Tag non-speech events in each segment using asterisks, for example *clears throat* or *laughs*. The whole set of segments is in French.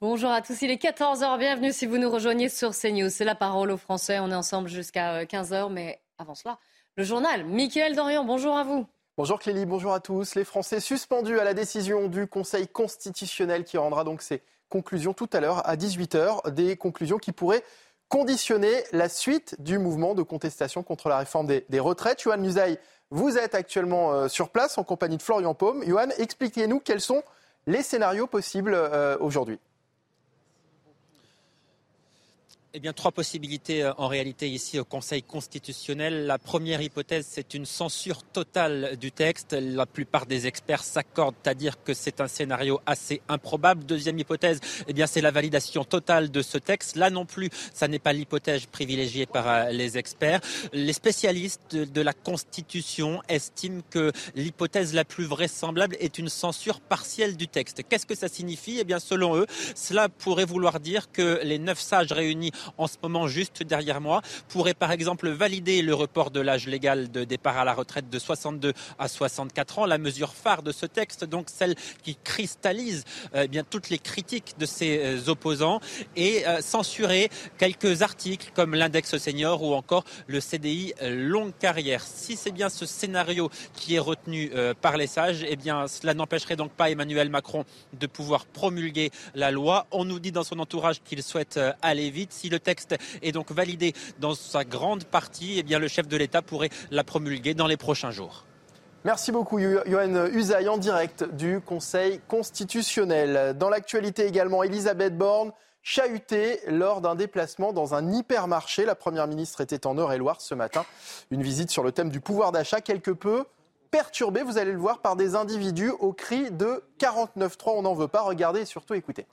Bonjour à tous, il est 14h, bienvenue si vous nous rejoignez sur CNews. C'est la parole aux Français, on est ensemble jusqu'à 15h, euh, mais avant cela, le journal. Mickaël Dorian, bonjour à vous. Bonjour Clélie, bonjour à tous. Les Français suspendus à la décision du Conseil constitutionnel qui rendra donc ses conclusions tout à l'heure à 18h, des conclusions qui pourraient conditionner la suite du mouvement de contestation contre la réforme des, retraites. Johan Musaï, vous êtes actuellement euh, sur place en compagnie de Florian Paume. Johan, expliquez-nous quels sont les scénarios possibles euh, aujourd'hui. Eh bien, trois possibilités euh, en réalité ici au Conseil constitutionnel. La première hypothèse, c'est une censure totale du texte. La plupart des experts s'accordent à dire que c'est un scénario assez improbable. Deuxième hypothèse, eh bien, c'est la validation totale de ce texte. Là non plus, ça n'est pas l'hypothèse privilégiée par euh, les experts. Les spécialistes de la Constitution estiment que l'hypothèse la plus vraisemblable est une censure partielle du texte. Qu'est-ce que ça signifie? Eh bien, selon eux, cela pourrait vouloir dire que les neuf sages réunis en ce moment juste derrière moi, pourrait par exemple valider le report de l'âge légal de départ à la retraite de 62 à 64 ans, la mesure phare de ce texte, donc celle qui cristallise euh, eh bien toutes les critiques de ses euh, opposants et euh, censurer quelques articles comme l'index senior ou encore le CDI longue carrière. Si c'est bien ce scénario qui est retenu par les sages, eh bien cela n'empêcherait donc pas Emmanuel Macron de pouvoir promulguer la loi. On nous dit dans son entourage qu'il souhaite aller vite le texte est donc validé dans sa grande partie, eh bien le chef de l'État pourrait la promulguer dans les prochains jours. Merci beaucoup, Johan Usaï, en direct du Conseil constitutionnel. Dans l'actualité également, Elisabeth Borne chahutée lors d'un déplacement dans un hypermarché. La Première ministre était en Eure-et-Loire ce matin. Une visite sur le thème du pouvoir d'achat quelque peu perturbée, vous allez le voir, par des individus au cri de 49.3. On n'en veut pas. Regardez et surtout écoutez.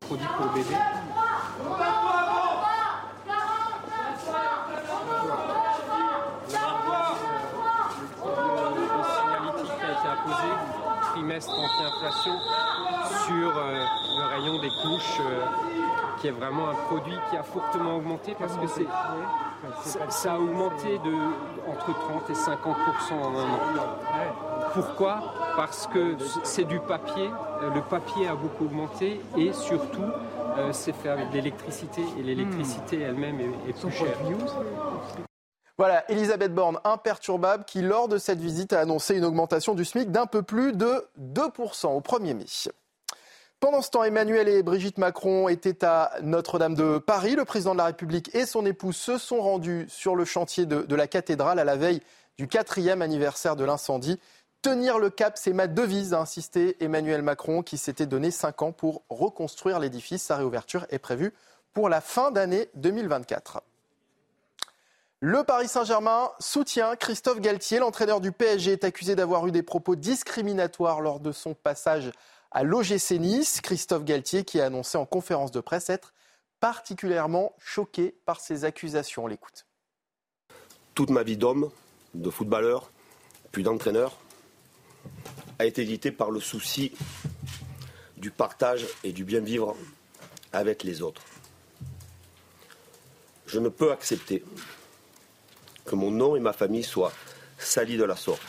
Produit pour bébé. Trimestre anti-inflation sur euh, le rayon des couches, euh, qui est vraiment un produit qui a fortement augmenté parce que c'est, ça, a augmenté de entre 30 et 50% en un an. Pourquoi? Parce que c'est du papier, euh, le papier a beaucoup augmenté et surtout c'est fait avec de l'électricité et l'électricité elle-même est, est plus chère. Voilà, Elisabeth Borne, imperturbable, qui lors de cette visite a annoncé une augmentation du SMIC d'un peu plus de 2% au 1er mai. Pendant ce temps, Emmanuel et Brigitte Macron étaient à Notre-Dame de Paris. Le président de la République et son épouse se sont rendus sur le chantier de, la cathédrale à la veille du quatrième anniversaire de l'incendie. Tenir le cap, c'est ma devise, a insisté Emmanuel Macron, qui s'était donné cinq ans pour reconstruire l'édifice. Sa réouverture est prévue pour la fin d'année 2024. Le Paris Saint-Germain soutient Christophe Galtier. L'entraîneur du PSG est accusé d'avoir eu des propos discriminatoires lors de son passage à l'OGC Nice. Christophe Galtier qui a annoncé en conférence de presse être particulièrement choqué par ces accusations. On l'écoute. Toute ma vie d'homme, de footballeur, puis d'entraîneur, a été guidée par le souci du partage et du bien vivre avec les autres. Je ne peux accepter que mon nom et ma famille soient salis de la sorte.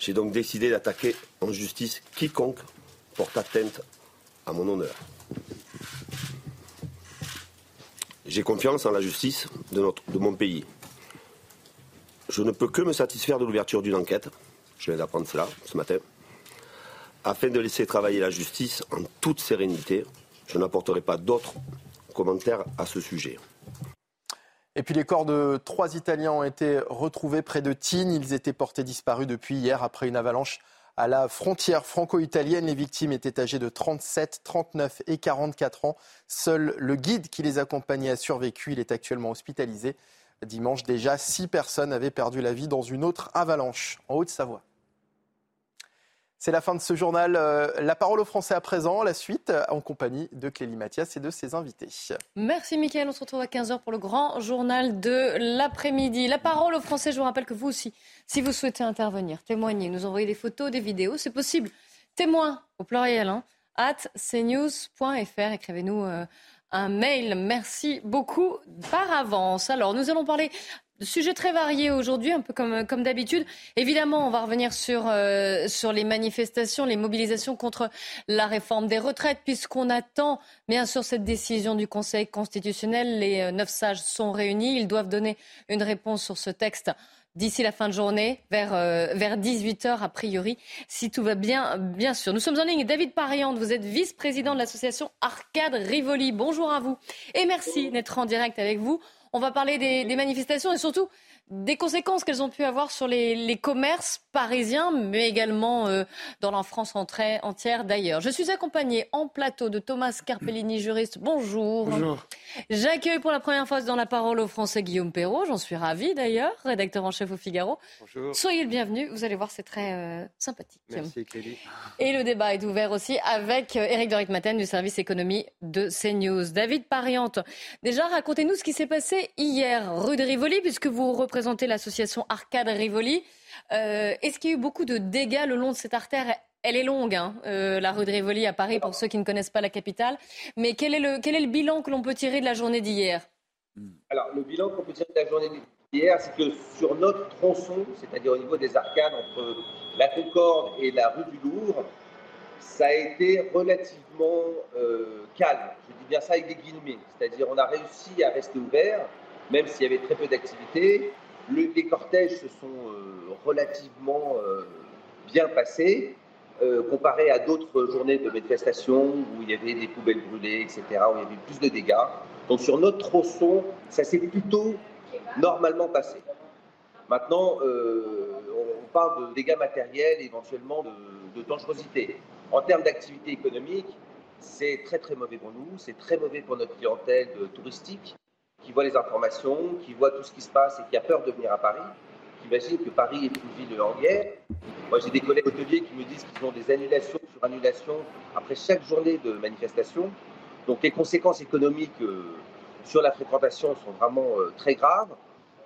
J'ai donc décidé d'attaquer en justice quiconque porte atteinte à mon honneur. J'ai confiance en la justice de, notre, de mon pays. Je ne peux que me satisfaire de l'ouverture d'une enquête, je viens d'apprendre cela ce matin, afin de laisser travailler la justice en toute sérénité. Je n'apporterai pas d'autres commentaires à ce sujet. Et puis les corps de trois Italiens ont été retrouvés près de Tignes. Ils étaient portés disparus depuis hier après une avalanche à la frontière franco-italienne. Les victimes étaient âgées de 37, 39 et 44 ans. Seul le guide qui les accompagnait a survécu. Il est actuellement hospitalisé. Dimanche déjà, six personnes avaient perdu la vie dans une autre avalanche en Haute-Savoie. C'est la fin de ce journal. Euh, la parole aux Français à présent, la suite en compagnie de Clélie Mathias et de ses invités. Merci Mickaël, on se retrouve à 15h pour le grand journal de l'après-midi. La parole aux Français, je vous rappelle que vous aussi, si vous souhaitez intervenir, témoigner, nous envoyer des photos, des vidéos, c'est possible. Témoin au pluriel, hein, at cnews.fr, écrivez-nous euh, un mail. Merci beaucoup par avance. Alors, nous allons parler Sujet très varié aujourd'hui, un peu comme, comme d'habitude. Évidemment, on va revenir sur, euh, sur les manifestations, les mobilisations contre la réforme des retraites, puisqu'on attend bien sûr cette décision du Conseil constitutionnel. Les euh, neuf sages sont réunis. Ils doivent donner une réponse sur ce texte d'ici la fin de journée, vers, euh, vers 18h a priori, si tout va bien, bien sûr. Nous sommes en ligne. David Pariante, vous êtes vice-président de l'association Arcade Rivoli. Bonjour à vous et merci d'être en direct avec vous. On va parler des, manifestations et surtout des conséquences qu'elles ont pu avoir sur les, commerces parisiens, mais également euh, dans la France entière d'ailleurs. Je suis accompagnée en plateau de Thomas Carpellini, juriste. Bonjour. Bonjour. J'accueille pour la première fois dans la parole au français Guillaume Perrault. J'en suis ravie d'ailleurs, rédacteur en chef au Figaro. Bonjour. Soyez le bienvenu. Vous allez voir, c'est très euh, sympathique. Merci, Kelly. Et le débat est ouvert aussi avec Eric euh, Doric-Maten du service économie de CNews. David Pariante, déjà racontez-nous ce qui s'est passé hier rue de Rivoli, puisque vous représentez représentez l'association Arcade Rivoli. Euh, est-ce qu'il y a eu beaucoup de dégâts le long de cette artère? Elle est longue, hein, euh, la rue de Rivoli à Paris, pour ceux qui ne connaissent pas la capitale. Mais quel est le, quel est le bilan que l'on peut tirer de la journée d'hier? Alors, le bilan qu'on peut tirer de la journée d'hier, c'est que sur notre tronçon, c'est-à-dire au niveau des arcades entre la Concorde et la rue du Louvre, ça a été relativement euh, calme. Je dis bien ça avec des guillemets. C'est-à-dire, on a réussi à rester ouvert, même s'il y avait très peu d'activité les cortèges se sont euh, relativement euh, bien passés. Euh, comparé à d'autres journées de manifestation où il y avait des poubelles brûlées, etc., où il y avait plus de dégâts. Donc sur notre tronçon, ça s'est plutôt normalement passé. Maintenant, on parle de dégâts matériels, éventuellement de, de dangerosité. En termes d'activité économique, c'est très très mauvais pour nous, c'est très mauvais pour notre clientèle touristique qui voit les informations, qui voit tout ce qui se passe et qui a peur de venir à Paris, qui imagine que Paris est une ville en guerre. Moi, j'ai des collègues hôteliers qui me disent qu'ils ont des annulations sur annulations après chaque journée de manifestation. Donc, les conséquences économiques euh, sur la fréquentation sont vraiment euh, très graves.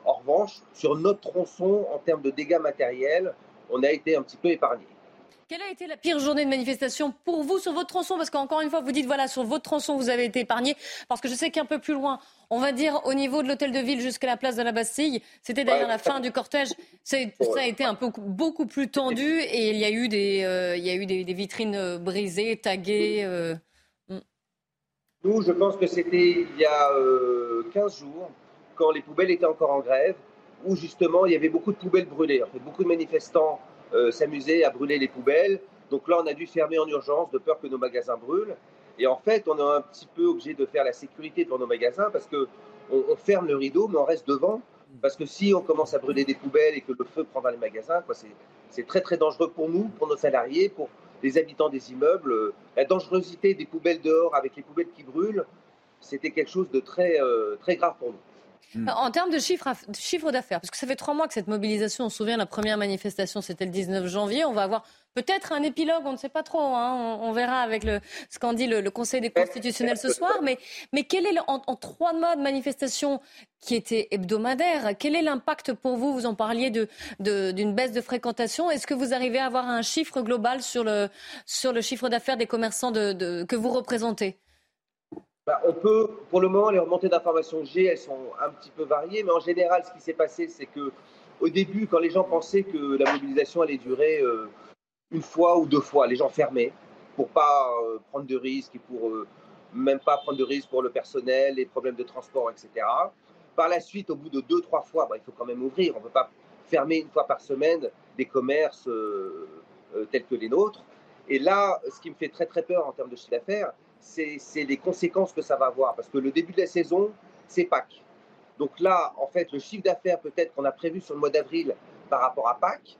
En revanche, sur notre tronçon, en termes de dégâts matériels, on a été un petit peu épargné. Quelle a été la pire journée de manifestation pour vous sur votre tronçon? Parce qu'encore une fois, vous dites, voilà, sur votre tronçon, vous avez été épargné. Parce que je sais qu'un peu plus loin, on va dire au niveau de l'hôtel de ville jusqu'à la place de la Bastille, c'était d'ailleurs la fin du cortège. Ça a été un peu beaucoup plus tendu et il y a eu des, euh, vitrines euh, brisées, taguées. Euh, mm. Nous, je pense que c'était il y a 15 jours, quand les poubelles étaient encore en grève, où justement il y avait beaucoup de poubelles brûlées. beaucoup de manifestants euh, s'amuser à brûler les poubelles. Donc là, on a dû fermer en urgence de peur que nos magasins brûlent. Et en fait, on est un petit peu obligé de faire la sécurité devant nos magasins parce que on, ferme le rideau, mais on reste devant. Parce que si on commence à brûler des poubelles et que le feu prend dans les magasins, c'est très très dangereux pour nous, pour nos salariés, pour les habitants des immeubles. La dangerosité des poubelles dehors avec les poubelles qui brûlent, c'était quelque chose de très, euh, très grave pour nous. Hmm. En termes de chiffre, d'affaires, parce que ça fait trois mois que cette mobilisation, on se souvient, la première manifestation, c'était le 19 janvier. On va avoir peut-être un épilogue, on ne sait pas trop. Hein. on, verra avec le, ce qu'en dit le, Conseil des constitutionnels ce soir. Mais, mais quel est, en, trois mois de manifestation qui étaient hebdomadaires, quel est l'impact pour vous? Vous en parliez d'une de, baisse de fréquentation. Est-ce que vous arrivez à avoir un chiffre global sur le, sur le chiffre d'affaires des commerçants que vous représentez? Bah, on peut, pour le moment, les remontées d'informations G, elles sont un petit peu variées, mais en général, ce qui s'est passé, c'est que au début, quand les gens pensaient que la mobilisation allait durer euh, une fois ou deux fois, les gens fermaient pour pas euh, prendre de risques et pour euh, même pas prendre de risques pour le personnel, les problèmes de transport, etc. Par la suite, au bout de deux, trois fois, bah, il faut quand même ouvrir. On ne peut pas fermer une fois par semaine des commerces tels que les nôtres. Et là, ce qui me fait très très peur en termes de chiffre d'affaires, c'est les conséquences que ça va avoir. Parce que le début de la saison, c'est Pâques. Donc là, en fait, le chiffre d'affaires peut-être qu'on a prévu sur le mois d'avril par rapport à Pâques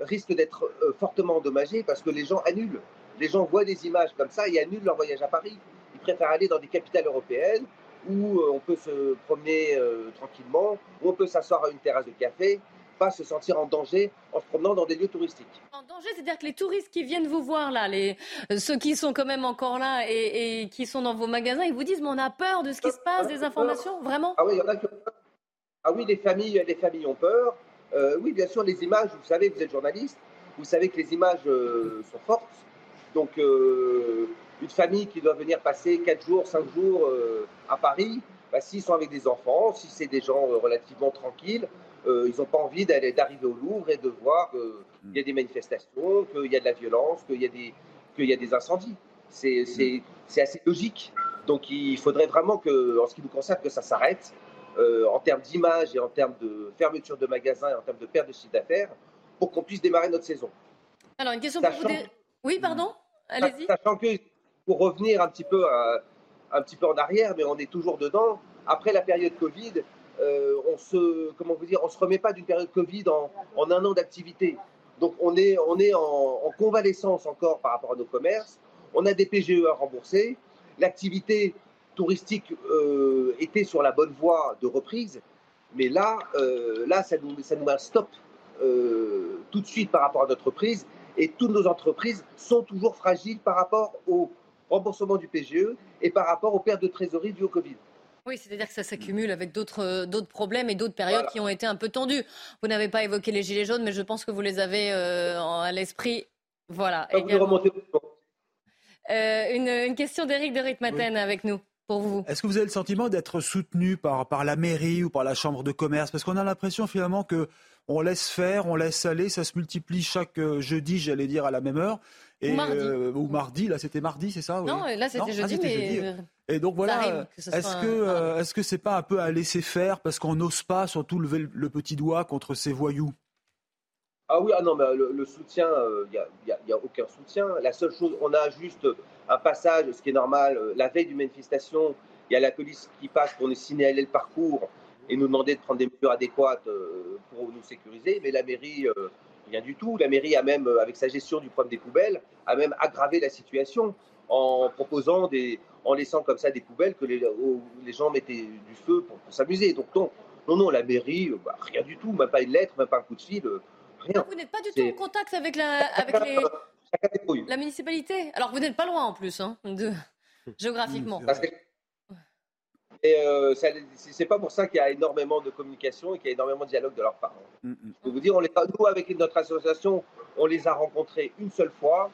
risque d'être euh, fortement endommagé parce que les gens annulent. Les gens voient des images comme ça et annulent leur voyage à Paris. Ils préfèrent aller dans des capitales européennes où euh, on peut se promener euh, tranquillement, où on peut s'asseoir à une terrasse de café pas se sentir en danger en se promenant dans des lieux touristiques. En danger, c'est-à-dire que les touristes qui viennent vous voir là, les, euh, ceux qui sont quand même encore là et, qui sont dans vos magasins, ils vous disent mais on a peur de ce qui se passe, des informations, vraiment? Ah oui, il y en a qui ont peur. Ah oui, les familles, les familles ont peur. Euh, oui, bien sûr, les images, vous savez, vous êtes journaliste, vous savez que les images euh, sont fortes. Donc, une famille qui doit venir passer 4 jours, 5 jours à Paris, bah, s'ils sont avec des enfants, si c'est des gens relativement tranquilles, ils n'ont pas envie d'arriver au Louvre et de voir qu'il y a des manifestations, qu'il y a de la violence, qu'il y, a des, qu'il y a des incendies. C'est assez logique. Donc il faudrait vraiment que, en ce qui nous concerne, que ça s'arrête. Euh, en termes d'image et en termes de fermeture de magasins et en termes de perte de chiffre d'affaires pour qu'on puisse démarrer notre saison. Alors, une question pour vous. Oui, pardon Allez-y. Sachant que, pour revenir un petit, peu un petit peu en arrière, mais on est toujours dedans, après la période Covid, euh, on se, comment vous dire, on se remet pas d'une période Covid en, un an d'activité. Donc on est, on est en, en, convalescence encore par rapport à nos commerces. On a des PGE à rembourser. L'activité touristique euh, était sur la bonne voie de reprise, mais là, euh, là ça, nous, ça nous met un stop euh, tout de suite par rapport à notre reprise, et toutes nos entreprises sont toujours fragiles par rapport au remboursement du PGE et par rapport aux pertes de trésorerie dues au Covid. Oui, c'est-à-dire que ça s'accumule avec d'autres d'autres problèmes et d'autres périodes qui ont été un peu tendues. Vous n'avez pas évoqué les gilets jaunes, mais je pense que vous les avez à l'esprit. Voilà. Vous une, une, question d'Éric de Ritmaten avec nous. Est-ce que vous avez le sentiment d'être soutenu par, par la mairie ou par la chambre de commerce? Parce qu'on a l'impression finalement que on laisse faire, on laisse aller, ça se multiplie chaque euh, jeudi, j'allais dire, à la même heure. Et, ou mardi. Euh, ou mardi, là c'était mardi, c'est ça Non, là c'était jeudi, ah, mais... Euh, et donc voilà, est-ce que est-ce que c'est pas un peu à laisser faire parce qu'on n'ose pas surtout lever le petit doigt contre ces voyous? Ah oui, ah non, mais le, soutien, il n'y a, aucun soutien. La seule chose, on a juste un passage, ce qui est normal, euh, la veille d'une manifestation, il y a la police qui passe pour nous signaler le parcours et nous demander de prendre des mesures adéquates euh, pour nous sécuriser. Mais la mairie, euh, rien du tout. La mairie a même, avec sa gestion du problème des poubelles, a même aggravé la situation en proposant des, en laissant comme ça des poubelles que les, les gens mettaient du feu pour, s'amuser. Donc non, non, non, la mairie, bah, rien du tout, même pas une lettre, même pas un coup de fil, rien. vous n'êtes pas du tout en contact avec, la, avec les, la municipalité Alors vous n'êtes pas loin en plus, hein, de... *laughs* géographiquement. Et euh, c'est pas pour ça qu'il y a énormément de communication et qu'il y a énormément de dialogue de leurs parents. Mm, mm. Je peux vous dire, on les nous, avec notre association, on les a rencontrés une seule fois.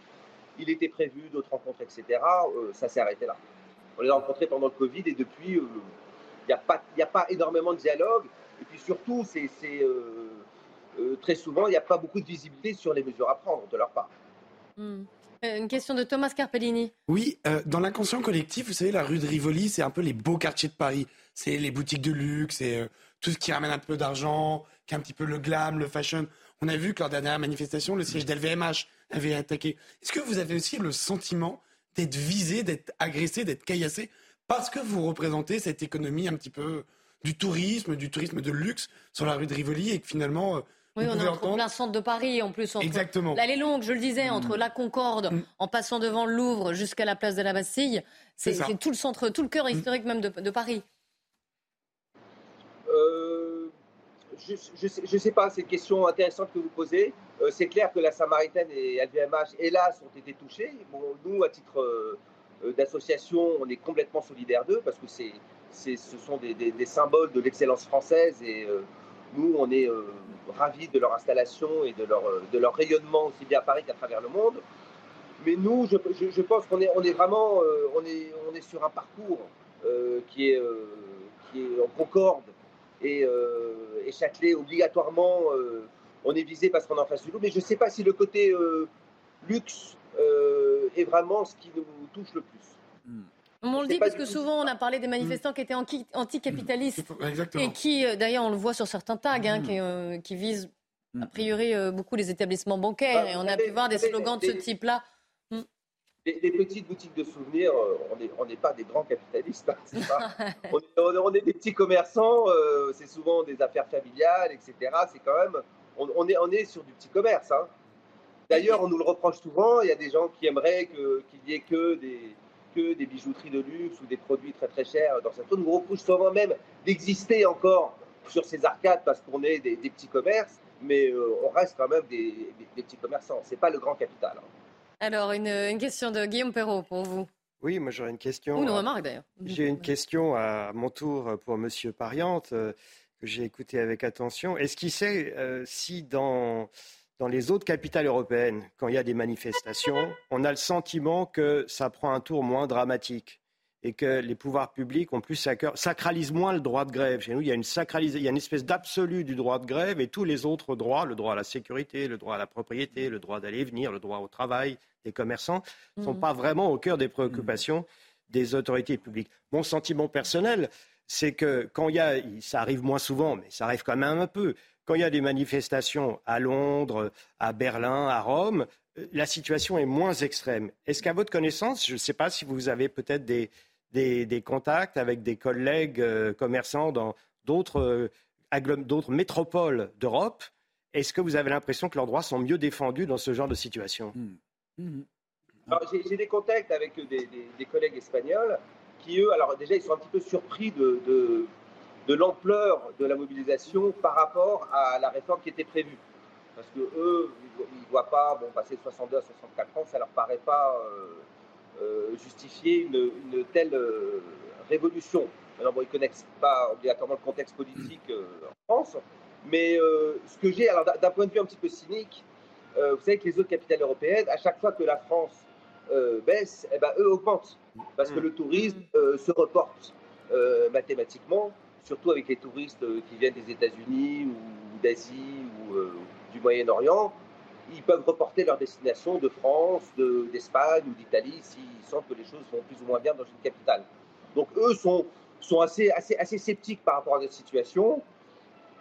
Il était prévu d'autres rencontres, etc. Euh, ça s'est arrêté là. On les a rencontrés pendant le Covid et depuis, euh, il n'y a, pas, a pas énormément de dialogue. Et puis surtout, c'est très souvent, il n'y a pas beaucoup de visibilité sur les mesures à prendre de leur part. Hmm. Euh, une question de Thomas Carpellini. Oui, euh, dans l'inconscient collectif, vous savez, la rue de Rivoli, c'est un peu les beaux quartiers de Paris. C'est les boutiques de luxe, c'est euh, tout ce qui ramène un peu d'argent, qui est un petit peu le glam, le fashion. On a vu que lors de la dernière manifestation, le siège d'LVMH avait attaqué. Est-ce que vous avez aussi le sentiment d'être visé, d'être agressé, d'être caillassé parce que vous représentez cette économie un petit peu du tourisme, du tourisme de luxe sur la rue de Rivoli et que finalement oui, on est en plein centre de Paris, en plus. Entre, Exactement. L'allée longue, je le disais, entre mm. la Concorde, mm. en passant devant le Louvre jusqu'à la place de la Bastille. C'est, tout le centre, tout le cœur mm. historique même de, Paris. Euh, je ne sais, pas, c'est une question intéressante que vous posez. Euh, c'est clair que la Samaritaine et LVMH, hélas, ont été touchés. Bon, nous, à titre euh, d'association, on est complètement solidaires d'eux parce que c'est, ce sont des, des, symboles de l'excellence française et nous, on est euh, ravis de leur installation et de leur, euh, de leur rayonnement aussi bien à Paris qu'à travers le monde. Mais nous, je, pense qu'on est, on est vraiment euh, on est, on est sur un parcours qui, est, qui est en concorde et, et Châtelet, obligatoirement, on est visé parce qu'on est en face du loup. Mais je ne sais pas si le côté luxe est vraiment ce qui nous touche le plus. Hmm. On le dit parce que souvent on a parlé des manifestants qui étaient anticapitalistes et qui, euh, d'ailleurs, on le voit sur certains tags, hein, mm. euh, qui, visent a priori euh, beaucoup les établissements bancaires. Bah, et on a pu voir des slogans de ce type-là. Mm. Les, petites boutiques de souvenirs, on n'est pas des grands capitalistes. Hein, *laughs* on, est, des petits commerçants, c'est souvent des affaires familiales, etc. C'est quand même, on, est, on est sur du petit commerce. Hein. D'ailleurs, on nous le reproche souvent. Il y a des gens qui aimeraient qu'il n'y ait que des, que des bijouteries de luxe ou des produits très très chers dans cette zone. Nous repousse souvent même d'exister encore sur ces arcades parce qu'on est des, petits commerces, mais euh, on reste quand même des, petits commerçants. Ce n'est pas le grand capital. Hein. Alors, une, question de Guillaume Perrault pour vous. Oui, moi j'aurais une question. Ou une remarque d'ailleurs. J'ai une question à mon tour pour Monsieur Pariante, euh, que j'ai écouté avec attention. Est-ce qu'il sait euh, si dans dans les autres capitales européennes, quand il y a des manifestations, on a le sentiment que ça prend un tour moins dramatique et que les pouvoirs publics ont plus à cœur, sacralisent moins le droit de grève. Chez nous, il y a une il y a une espèce d'absolu du droit de grève et tous les autres droits, le droit à la sécurité, le droit à la propriété, le droit d'aller et venir, le droit au travail des commerçants, ne sont mhm. pas vraiment au cœur des préoccupations des autorités publiques. Mon sentiment personnel, c'est que quand il y a, ça arrive moins souvent, mais ça arrive quand même un peu, quand il y a des manifestations à Londres, à Berlin, à Rome, euh, la situation est moins extrême. Est-ce qu'à votre connaissance, je ne sais pas si vous avez peut-être des, des, contacts avec des collègues euh, commerçants dans d'autres euh, métropoles d'Europe, est-ce que vous avez l'impression que leurs droits sont mieux défendus dans ce genre de situation? Hmm. Hmm. J'ai des contacts avec des, collègues espagnols qui, eux, alors déjà, ils sont un petit peu surpris de, de, l'ampleur de la mobilisation par rapport à la réforme qui était prévue. Parce que eux, ils ne voient pas, bon, passer de 62 à 64 ans, ça ne leur paraît pas euh, euh, justifier une, telle euh, révolution. Alors, bon, ils ne connaissent pas obligatoirement le contexte politique en France, mais ce que j'ai, alors d'un point de vue un petit peu cynique, vous savez que les autres capitales européennes, à chaque fois que la France baissent, eh ben, eux augmentent. Parce que mm. le tourisme se reporte mathématiquement, surtout avec les touristes qui viennent des États-Unis ou d'Asie ou du Moyen-Orient. Ils peuvent reporter leur destination de France, d'Espagne ou d'Italie s'ils sentent que les choses vont plus ou moins bien dans une capitale. Donc eux sont, sont assez, assez, assez sceptiques par rapport à notre situation,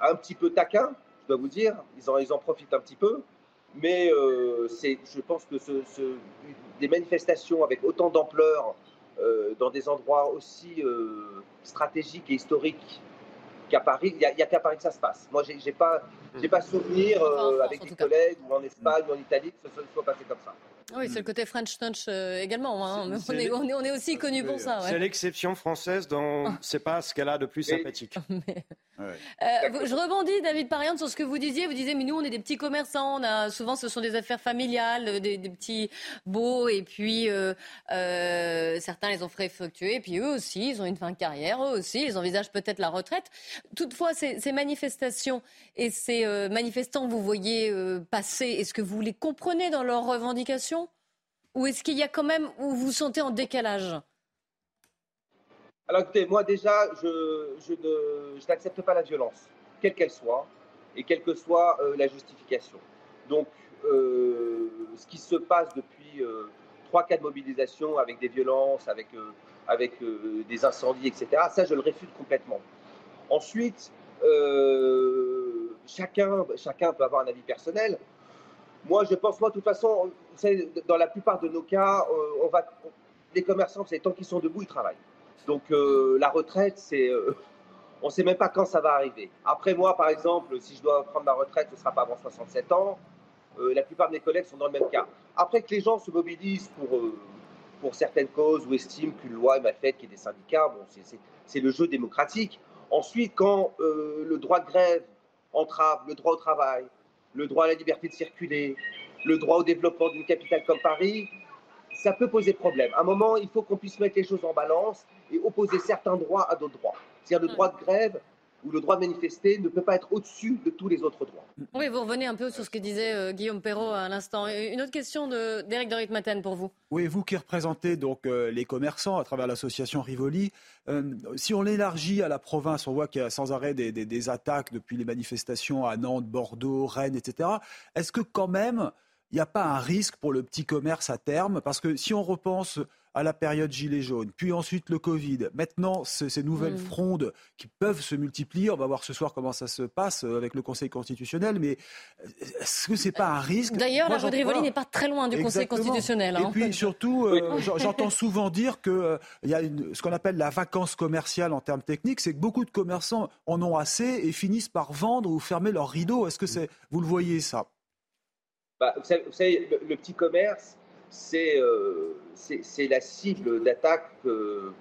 un petit peu taquins, je dois vous dire, ils en, ils en profitent un petit peu, mais euh, je pense que des manifestations avec autant d'ampleur euh, dans des endroits aussi euh, stratégiques et historiques qu'à Paris, il n'y a, qu'à Paris que ça se passe. Moi, je n'ai pas, pas souvenir avec des collègues ou en Espagne ou en Italie que ça soit passé comme ça. Oui, c'est le côté French Touch euh, également. Hein. *laughs* On, est, on, est, aussi connu pour ça. C'est l'exception française dont *laughs* c'est pas ce qu'elle a de plus sympathique. *laughs* Euh, je rebondis, David Parian, sur ce que vous disiez. Vous disiez, mais nous, on est des petits commerçants. On a, souvent, ce sont des affaires familiales, des, petits beaux. Et puis, euh, certains les ont fait fructuer. Et puis, eux aussi, ils ont une fin de carrière. Eux aussi, ils envisagent peut-être la retraite. Toutefois, ces, ces manifestations et ces manifestants que vous voyez passer, est-ce que vous les comprenez dans leurs revendications? Ou est-ce qu'il y a quand même, où vous sentez en décalage? Alors écoutez, moi déjà, je, n'accepte pas la violence, quelle qu'elle soit, et quelle que soit euh, la justification. Donc, euh, ce qui se passe depuis euh, trois cas de mobilisation avec des violences, avec, avec des incendies, etc., ça, je le réfute complètement. Ensuite, chacun, chacun peut avoir un avis personnel. Moi, je pense, moi, de toute façon, dans la plupart de nos cas, euh, on va, les commerçants, c'est tant qu'ils sont debout, ils travaillent. Donc, euh, la retraite, c'est, euh, on ne sait même pas quand ça va arriver. Après, moi, par exemple, si je dois prendre ma retraite, ce ne sera pas avant 67 ans. la plupart de mes collègues sont dans le même cas. Après que les gens se mobilisent pour, pour certaines causes ou estiment qu'une loi est mal faite, qu'il y ait des syndicats, bon, c'est le jeu démocratique. Ensuite, quand le droit de grève entrave le droit au travail, le droit à la liberté de circuler, le droit au développement d'une capitale comme Paris, ça peut poser problème. À un moment, il faut qu'on puisse mettre les choses en balance et opposer certains droits à d'autres droits. C'est-à-dire le droit de grève ou le droit de manifester ne peut pas être au-dessus de tous les autres droits. Oui, vous revenez un peu sur ce que disait euh, Guillaume Perrault à l'instant. Une autre question d'Éric de, Ritmaten pour vous. Oui, vous qui représentez donc euh, les commerçants à travers l'association Rivoli, euh, si on l'élargit à la province, on voit qu'il y a sans arrêt des, des attaques depuis les manifestations à Nantes, Bordeaux, Rennes, etc. Est-ce que quand même, il n'y a pas un risque pour le petit commerce à terme? Parce que si on repense à la période gilet jaune, puis ensuite le Covid. Maintenant, ces nouvelles mm. frondes qui peuvent se multiplier. On va voir ce soir comment ça se passe euh, avec le Conseil constitutionnel. Mais euh, est-ce que c'est pas un risque? D'ailleurs, la rue de Rivoli n'est pas très loin du Conseil constitutionnel. Hein. Et puis surtout, euh, j'entends souvent dire qu'il y a ce qu'on appelle la vacance commerciale en termes techniques, c'est que beaucoup de commerçants en ont assez et finissent par vendre ou fermer leurs rideaux. Est-ce que c'est, vous le voyez ça? Bah, vous, savez, le, petit commerce, euh, c'est la cible d'attaque euh,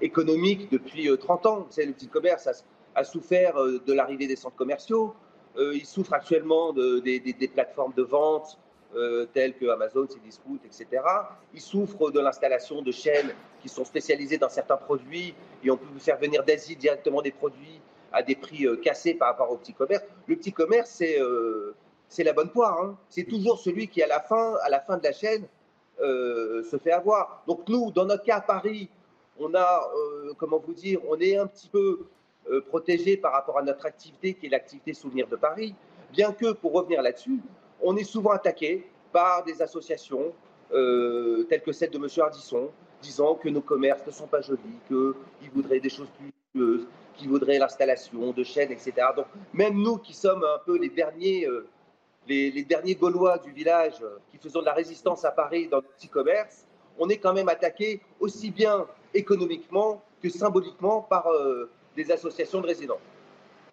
économique depuis 30 euh, ans. C'est le petit commerce a, souffert de l'arrivée des centres commerciaux. il souffre actuellement de, des, plateformes de vente telles que Amazon, Cdiscount, etc. Il souffre de l'installation de chaînes qui sont spécialisées dans certains produits et on peut vous faire venir d'Asie directement des produits à des prix cassés par rapport au petit commerce. Le petit commerce, c'est c'est la bonne poire. Hein. C'est toujours celui qui, à la fin, à la fin de la chaîne, euh, se fait avoir. Donc nous, dans notre cas à Paris, on a, comment vous dire, on est un petit peu protégé par rapport à notre activité qui est l'activité Souvenir de Paris, bien que, pour revenir là-dessus, on est souvent attaqué par des associations telles que celle de M. Ardisson, disant que nos commerces ne sont pas jolis, qu'ils voudraient des choses plus luxueuses, qu'ils voudraient l'installation de chaînes, etc. Donc même nous qui sommes un peu les derniers, les, derniers Gaulois du village, euh, qui faisons de la résistance à Paris dans nos petits commerces, on est quand même attaqué aussi bien économiquement que symboliquement par euh, des associations de résidents.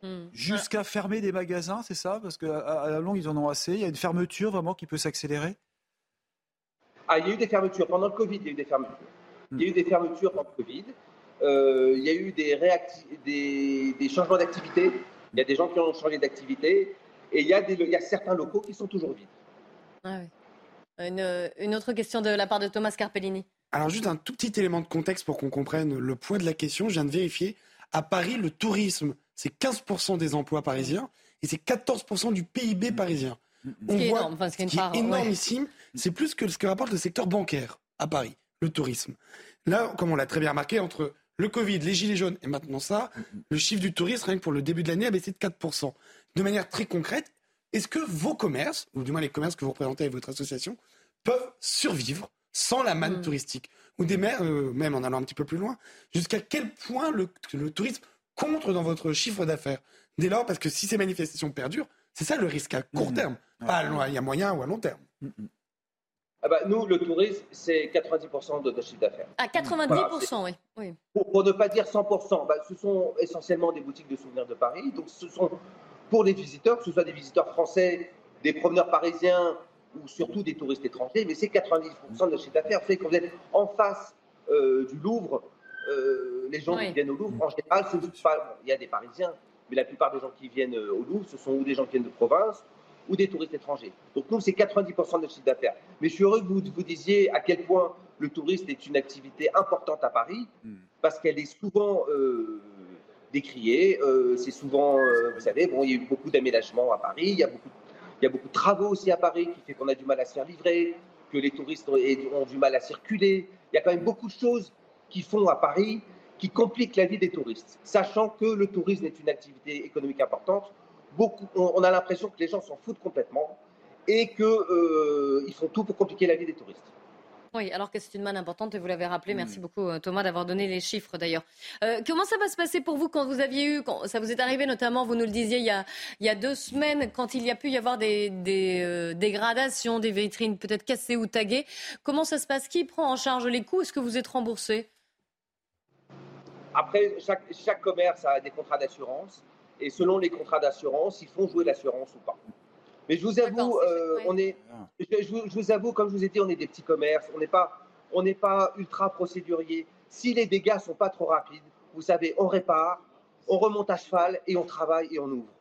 Hmm. Jusqu'à fermer des magasins, c'est ça? Parce qu'à à la longue, ils en ont assez. Il y a une fermeture vraiment qui peut s'accélérer? Ah, il y a eu des fermetures. Pendant le Covid, il y a eu des fermetures. Il y a eu des fermetures pendant le Covid. Euh, il y a eu des, des, changements d'activité. Il y a des gens qui ont changé d'activité. Et il y, a des, il y a certains locaux qui sont toujours vides. Ah une, une, autre question de la part de Thomas Carpellini. Alors juste un tout petit élément de contexte pour qu'on comprenne le poids de la question. Je viens de vérifier. À Paris, le tourisme, c'est 15% des emplois parisiens et c'est 14% du PIB parisien. On voit, énorme, enfin, ce qui est, énormissime. C'est plus que ce que rapporte le secteur bancaire à Paris, le tourisme. Là, comme on l'a très bien remarqué, entre le Covid, les gilets jaunes et maintenant ça, le chiffre du tourisme, rien que pour le début de l'année, a baissé de 4%. De manière très concrète, est-ce que vos commerces, ou du moins les commerces que vous représentez avec votre association, peuvent survivre sans la manne mm. touristique Ou des maires, euh, même en allant un petit peu plus loin, jusqu'à quel point le, tourisme compte dans votre chiffre d'affaires Dès lors, parce que si ces manifestations perdurent, c'est ça le risque à court mm. terme, pas à, moyen ou à long terme. Mm, ah bah, nous, le tourisme, c'est 90% de notre chiffre d'affaires. À 90%, oui. Pour, ne pas dire 100%, bah, ce sont essentiellement des boutiques de souvenirs de Paris. Donc, ce sont pour les visiteurs, que ce soit des visiteurs français, des promeneurs parisiens ou surtout des touristes étrangers, mais c'est 90% de notre chiffre d'affaires. Fait qu'on est en face euh, du Louvre. Euh, les gens qui viennent au Louvre, en général, il y a des Parisiens, mais la plupart des gens qui viennent euh, au Louvre, ce sont ou des gens qui viennent de province ou des touristes étrangers. Donc nous, c'est 90% de notre chiffre d'affaires. Mais je suis heureux que vous, vous disiez à quel point le tourisme est une activité importante à Paris, hmm. parce qu'elle est souvent euh, décriée. Euh, c'est souvent, euh, vous savez, bon, il y a eu beaucoup d'aménagements à Paris, il y, a beaucoup, il y a beaucoup de travaux aussi à Paris qui fait qu'on a du mal à se faire livrer, que les touristes ont du mal à circuler. Il y a quand même beaucoup de choses qui font à Paris qui compliquent la vie des touristes, sachant que le tourisme est une activité économique importante on, a l'impression que les gens s'en foutent complètement et qu'ils euh, font tout pour compliquer la vie des touristes. Oui, alors que c'est une manne importante et vous l'avez rappelé. Merci mm. beaucoup euh, Thomas d'avoir donné les chiffres d'ailleurs. Euh, comment ça va se passer pour vous quand vous aviez eu, quand ça vous est arrivé notamment, vous nous le disiez il y a, il y a deux semaines, quand il y a pu y avoir des, des dégradations, des vitrines peut-être cassées ou taguées. Comment ça se passe? Qui prend en charge les coûts? Est-ce que vous êtes remboursé? Après, chaque, chaque commerce a des contrats d'assurance et selon les contrats d'assurance, ils font jouer l'assurance ou pas. Mais je vous avoue, euh, on est, je, vous, avoue, comme je vous ai dit, on est des petits commerces, on n'est pas, on n'est pas ultra procédurier. Si les dégâts sont pas trop rapides, vous savez, on répare, on remonte à cheval et on travaille et on ouvre.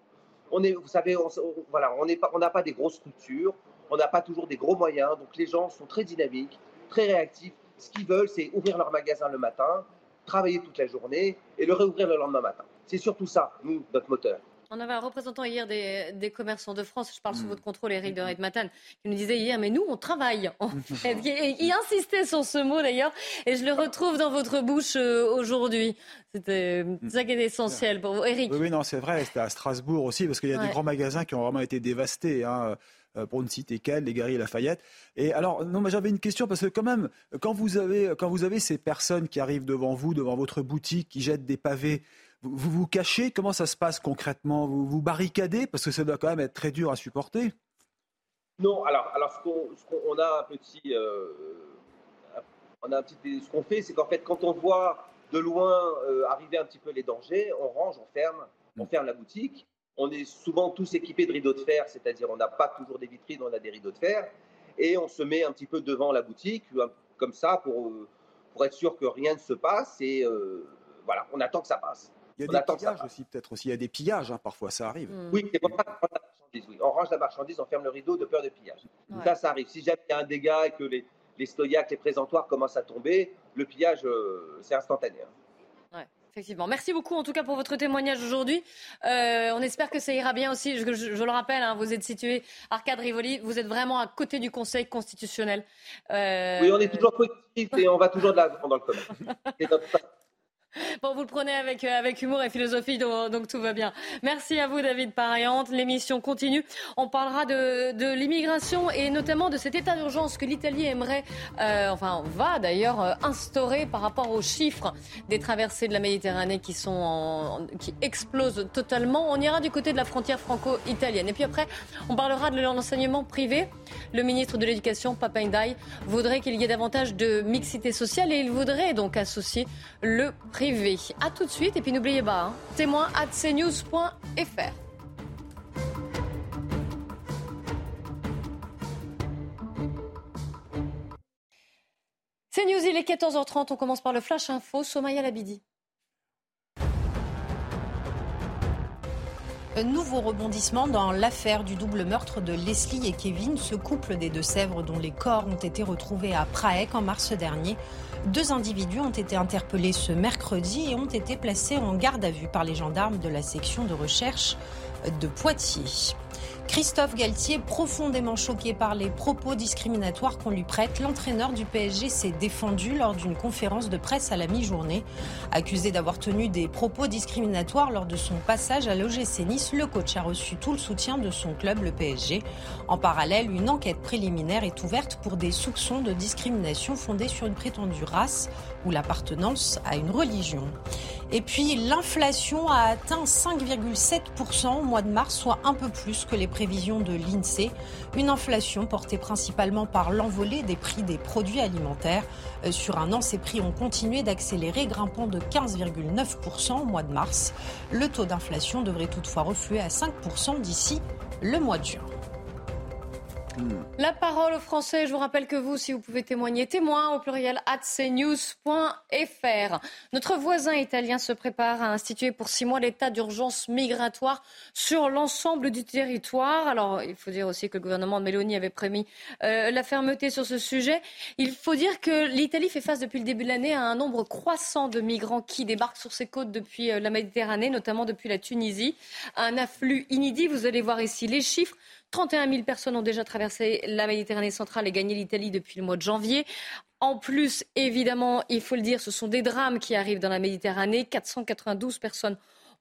On est, vous savez, on, voilà, on n'est pas, on n'a pas des grosses structures, on n'a pas toujours des gros moyens, donc les gens sont très dynamiques, très réactifs. Ce qu'ils veulent, c'est ouvrir leur magasin le matin, travailler toute la journée et le réouvrir le lendemain matin. C'est surtout ça, nous, notre moteur. On avait un représentant hier des, commerçants de France, je parle sous hmm. votre contrôle, Eric de Redmatan, qui nous disait hier, mais nous, on travaille. *laughs* il, insistait sur ce mot d'ailleurs, et je le retrouve dans votre bouche euh, aujourd'hui. C'était hmm. ça qui est essentiel pour vous. Eric. Oui, non, c'est vrai, c'était à Strasbourg aussi, parce qu'il y a des grands magasins qui ont vraiment été dévastés. Hein euh, pour ne citer qu'elle, les Gary et Lafayette. Et alors, non, mais j'avais une question parce que quand même, quand vous avez, quand vous avez ces personnes qui arrivent devant vous, devant votre boutique, qui jettent des pavés, vous vous cachez? Comment ça se passe concrètement? Vous vous barricadez? Parce que ça doit quand même être très dur à supporter. Non, alors, alors ce qu'on a un petit. Euh, on a un petit ce qu'on fait, c'est qu'en fait, quand on voit de loin euh, arriver un petit peu les dangers, on range, on ferme, on ferme la boutique. On est souvent tous équipés de rideaux de fer, c'est-à-dire on n'a pas toujours des vitrines, on a des rideaux de fer. Et on se met un petit peu devant la boutique, comme ça, pour, pour être sûr que rien ne se passe. Et euh, voilà, on attend que ça passe. Il y a des pillages aussi, peut-être aussi. Il y a des pillages, hein, parfois, ça arrive. Mm. Oui, c'est pour ça qu'on la marchandise. Oui. On range la marchandise, on ferme le rideau de peur de pillage. Ça, ça arrive. Si jamais il y a un dégât et que les, les stoyacs, les présentoirs commencent à tomber, le pillage, euh, c'est instantané. Hein. Effectivement. Merci beaucoup en tout cas pour votre témoignage aujourd'hui. Euh, on espère que ça ira bien aussi. Je, le rappelle, hein, vous êtes situé Arcade Rivoli, vous êtes vraiment à côté du Conseil constitutionnel. Euh, oui, on est toujours positif et on va toujours de l'avant dans le commun. *laughs* Bon, vous le prenez avec, euh, avec humour et philosophie, donc, tout va bien. Merci à vous, David Pariante. L'émission continue. On parlera de, de l'immigration et notamment de cet état d'urgence que l'Italie aimerait, euh, enfin, va d'ailleurs euh, instaurer par rapport aux chiffres des traversées de la Méditerranée qui, sont qui explosent totalement. On ira du côté de la frontière franco-italienne. Et puis après, on parlera de l'enseignement privé. Le ministre de l'Éducation, Papendai, voudrait qu'il y ait davantage de mixité sociale et il voudrait donc associer le A tout de suite et puis n'oubliez pas, hein, témoin at cnews.fr. CNews, il est 14h30, on commence par le Flash Info, Somaya Labidi. Nouveau rebondissement dans l'affaire du double meurtre de Leslie et Kevin, ce couple des Deux-Sèvres dont les corps ont été retrouvés à Prague en mars dernier. Deux individus ont été interpellés ce mercredi et ont été placés en garde à vue par les gendarmes de la section de recherche de Poitiers. Christophe Galtier, profondément choqué par les propos discriminatoires qu'on lui prête, l'entraîneur du PSG s'est défendu lors d'une conférence de presse à la mi-journée. Accusé d'avoir tenu des propos discriminatoires lors de son passage à l'OGC Nice, le coach a reçu tout le soutien de son club, le PSG. En parallèle, une enquête préliminaire est ouverte pour des soupçons de discrimination fondés sur une prétendue race ou l'appartenance à une religion. Et puis l'inflation a atteint 5,7% au mois de mars, soit un peu plus que les prévisions de l'INSEE. Une inflation portée principalement par l'envolée des prix des produits alimentaires. Euh, sur un an, ces prix ont continué d'accélérer, grimpant de 15,9% au mois de mars. Le taux d'inflation devrait toutefois refluer à 5% d'ici le mois de juin. La parole aux Français. Je vous rappelle que vous, si vous pouvez témoigner, témoin au pluriel at cnews.fr. Notre voisin italien se prépare à instituer pour six mois l'état d'urgence migratoire sur l'ensemble du territoire. Alors, il faut dire aussi que le gouvernement de Meloni avait prémis euh, la fermeté sur ce sujet. Il faut dire que l'Italie fait face depuis le début de l'année à un nombre croissant de migrants qui débarquent sur ses côtes depuis euh, la Méditerranée, notamment depuis la Tunisie. Un afflux inédit. Vous allez voir ici les chiffres. 31 000 personnes ont déjà traversé la Méditerranée centrale et gagné l'Italie depuis le mois de janvier. En plus, évidemment, il faut le dire, ce sont des drames qui arrivent dans la Méditerranée. 492 personnes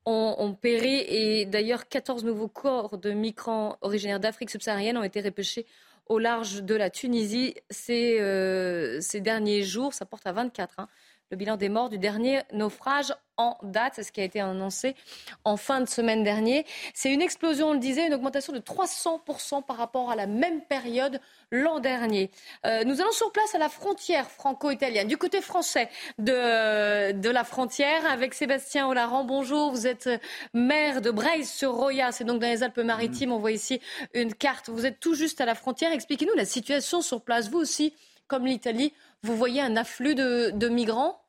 ont, péri et d'ailleurs 14 nouveaux corps de migrants originaires d'Afrique subsaharienne ont été repêchés au large de la Tunisie ces, euh, derniers jours. Ça porte à 24 le bilan des morts du dernier naufrage en date. C'est ce qui a été annoncé en fin de semaine dernière. C'est une explosion, on le disait, une augmentation de 300% par rapport à la même période l'an dernier. Euh, nous allons sur place à la frontière franco-italienne, du côté français de, de la frontière, avec Sébastien Olaran. Bonjour, vous êtes maire de Breil-sur-Roya, c'est donc dans les Alpes-Maritimes. On voit ici une carte. Vous êtes tout juste à la frontière. Expliquez-nous la situation sur place. Vous aussi, comme l'Italie, vous voyez un afflux de, migrants?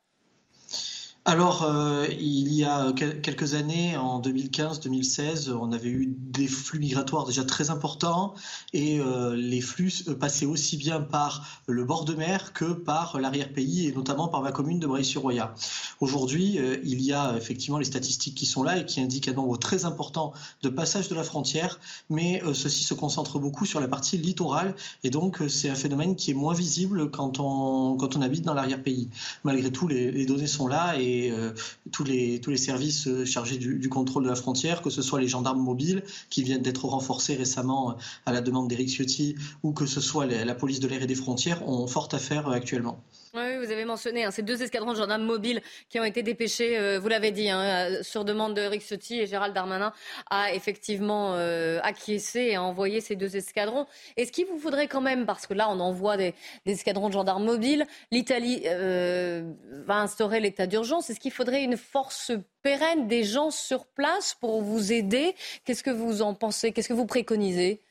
Alors, euh, il y a quelques années, en 2015-2016, on avait eu des flux migratoires déjà très importants et euh, les flux euh, passaient aussi bien par le bord de mer que par l'arrière-pays et notamment par ma commune de Bray-sur-Roya. Aujourd'hui, il y a effectivement les statistiques qui sont là et qui indiquent un nombre très important de passages de la frontière, mais ceci se concentre beaucoup sur la partie littorale et donc c'est un phénomène qui est moins visible quand on, quand on habite dans l'arrière-pays. Malgré tout, les, les données sont là et euh, tous, les, tous les services euh, chargés du, contrôle de la frontière, que ce soit les gendarmes mobiles qui viennent d'être renforcés récemment euh, à la demande d'Éric Ciotti, ou que ce soit la police de l'air et des frontières, ont fort à faire actuellement. Oui, vous avez mentionné hein, ces deux escadrons de gendarmes mobiles qui ont été dépêchés, euh, vous l'avez dit, hein, euh, sur demande de Rick Ciotti et Gérald Darmanin a effectivement euh, acquiescé et a envoyé ces deux escadrons. Est-ce qu'il vous faudrait quand même, parce que là on envoie des, des escadrons de gendarmes mobiles, l'Italie va instaurer l'état d'urgence, est-ce qu'il faudrait une force pérenne des gens sur place pour vous aider? Qu'est-ce que vous en pensez? Qu'est-ce que vous préconisez?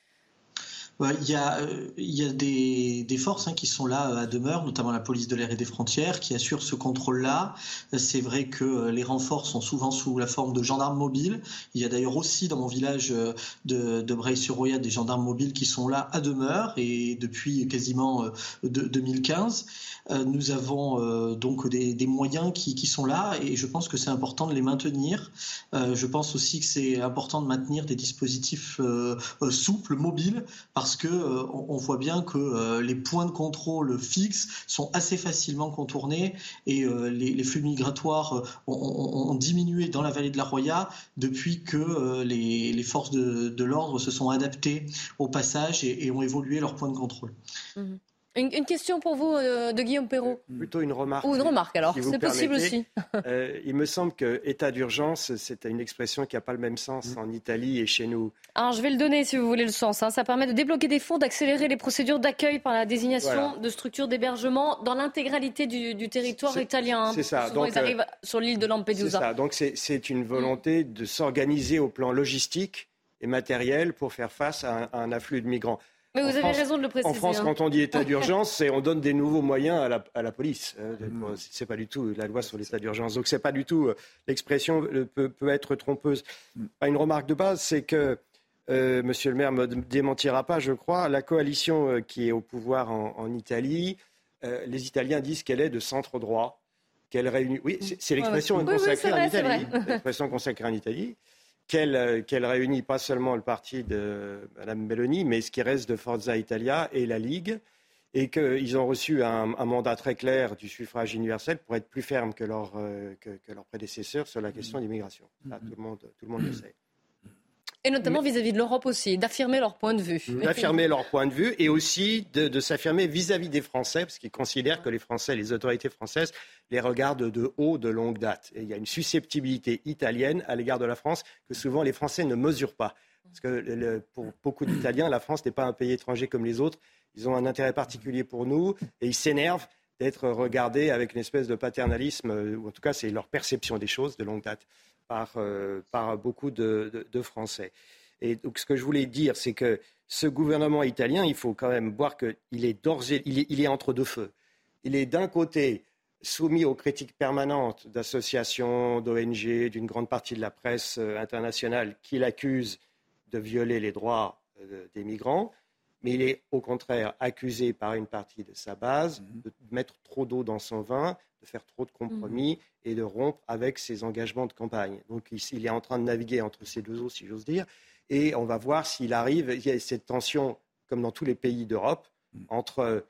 Il y a, il y a des, forces hein, qui sont là à demeure, notamment la police de l'air et des frontières, qui assurent ce contrôle-là. C'est vrai que les renforts sont souvent sous la forme de gendarmes mobiles. Il y a d'ailleurs aussi dans mon village de, de Breil-sur-Roya des gendarmes mobiles qui sont là à demeure et depuis quasiment de, 2015. Nous avons donc des, moyens qui, qui, sont là et je pense que c'est important de les maintenir. je pense aussi que c'est important de maintenir des dispositifs souples, mobiles, parce que euh, on voit bien que euh, les points de contrôle fixes sont assez facilement contournés et euh, les, flux migratoires ont, diminué dans la vallée de la Roya depuis que les, forces de, l'ordre se sont adaptées au passage et, ont évolué leurs points de contrôle. Mmh. Une, question pour vous euh, de Guillaume Perrault. Plutôt une remarque. Ou une remarque alors, c'est possible aussi. Euh, il me semble que état d'urgence, c'est une expression qui n'a pas le même sens mm. en Italie et chez nous. Alors je vais le donner si vous voulez le sens. Hein. Ça permet de débloquer des fonds, d'accélérer les procédures d'accueil par la désignation de structures d'hébergement dans l'intégralité du, territoire italien. C'est ça. Donc, ils arrivent sur l'île de Lampedusa. C'est ça. Donc c'est une volonté de s'organiser au plan logistique et matériel pour faire face à un afflux de migrants. Mais vous avez raison de le préciser. En France, hein. quand on dit état *laughs* d'urgence, c'est on donne des nouveaux moyens à la, à la police. Euh, mm. c'est pas du tout la loi sur l'état d'urgence. Donc c'est pas du tout euh, l'expression euh, peut, peut, être trompeuse. Mm. Une remarque de base, c'est que euh, Monsieur le maire me démentira pas, je crois. La coalition qui est au pouvoir en, en Italie, les Italiens disent qu'elle est de centre droit, qu'elle réunit. Oui, c'est l'expression consacrée en Italie. L'expression consacrée en Italie. Euh, qu'elle réunit pas seulement le parti de Mme Meloni, mais ce qui reste de Forza Italia et la Ligue, et qu'ils ont reçu un, mandat très clair du suffrage universel pour être plus fermes que, leurs euh, prédécesseurs sur la question de l'immigration. tout, le monde, tout le monde le sait. Et notamment vis-à-vis de l'Europe aussi, d'affirmer leur point de vue. D'affirmer leur point de vue et aussi de, s'affirmer vis-à-vis des Français, parce qu'ils considèrent que les Français, les autorités françaises, les regardent de haut de longue date. Et il y a une susceptibilité italienne à l'égard de la France que souvent les Français ne mesurent pas. Parce que pour beaucoup d'Italiens, la France n'est pas un pays étranger comme les autres. Ils ont un intérêt particulier pour nous et ils s'énervent d'être regardés avec une espèce de paternalisme, ou en tout cas c'est leur perception des choses de longue date par, euh, par beaucoup de, Français. Et donc, ce que je voulais dire, c'est que ce gouvernement italien, il faut quand même voir qu'il est, il est, est entre deux feux. Il est d'un côté soumis aux critiques permanentes d'associations, d'ONG, d'une grande partie de la presse euh, internationale qui l'accusent de violer les droits euh, des migrants, mais il est au contraire accusé par une partie de sa base mmh. de mettre trop d'eau dans son vin de faire trop de compromis mmh. et de rompre avec ses engagements de campagne. Donc il est en train de naviguer entre ces deux eaux, si j'ose dire, et on va voir s'il arrive. Il y a cette tension, comme dans tous les pays d'Europe, mmh. entre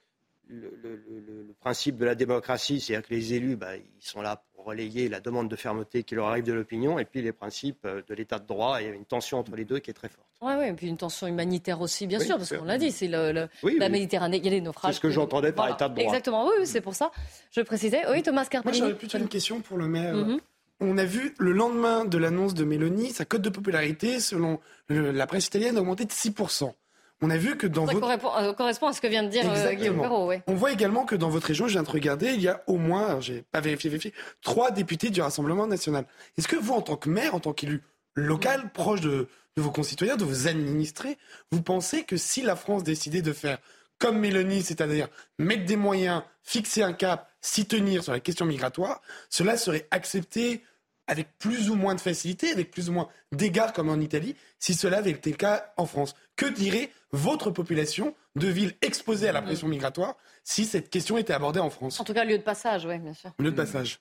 le, principe de la démocratie, c'est-à-dire que les élus, bah, ils sont là pour relayer la demande de fermeté qui leur arrive de l'opinion, et puis les principes euh, de l'état de droit. Il y a une tension entre les deux qui est très forte. Oui, ouais, et puis une tension humanitaire aussi, bien sûr, parce qu'on l'a dit, c'est la Méditerranée, il y a des naufrages. C'est ce que j'entendais par état de droit. Exactement, oui, c'est pour ça. Je précisais. Oui, Thomas Carpellini. Moi, j'aurais plutôt une question pour le maire. Mhm. On a vu le lendemain de l'annonce de Mélanie, sa cote de popularité, selon la presse italienne, a augmenté de 6%. On a vu que dans ça votre... Euh, correspond à ce que vient de dire euh, Perrault. On voit également que dans votre région, je viens de regarder, il y a au moins, j'ai pas vérifié, vérifié, trois députés du Rassemblement national. Est-ce que vous, en tant que maire, en tant qu'élu local, proche de, vos concitoyens, de vos administrés, vous pensez que si la France décidait de faire comme Mélanie, c'est-à-dire mettre des moyens, fixer un cap, s'y tenir sur la question migratoire, cela serait accepté avec plus ou moins de facilité, avec plus ou moins d'égards comme en Italie, si cela avait été le cas en France? Que dirait votre population de villes exposées à la pression migratoire si cette question était abordée en France En tout cas, lieu de passage, oui, bien sûr. Lieu de passage.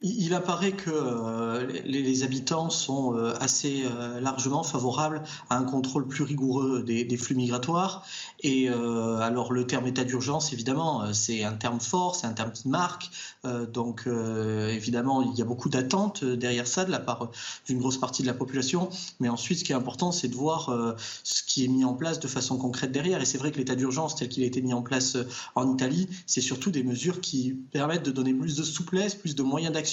Il apparaît que euh, les, habitants sont euh, assez euh, largement favorables à un contrôle plus rigoureux des, flux migratoires. Et alors le terme état d'urgence, évidemment, c'est un terme fort, c'est un terme qui marque. donc évidemment, il y a beaucoup d'attentes derrière ça de la part d'une grosse partie de la population. Mais ensuite, ce qui est important, c'est de voir ce qui est mis en place de façon concrète derrière. Et c'est vrai que l'état d'urgence tel qu'il a été mis en place en Italie, c'est surtout des mesures qui permettent de donner plus de souplesse, plus de moyens d'action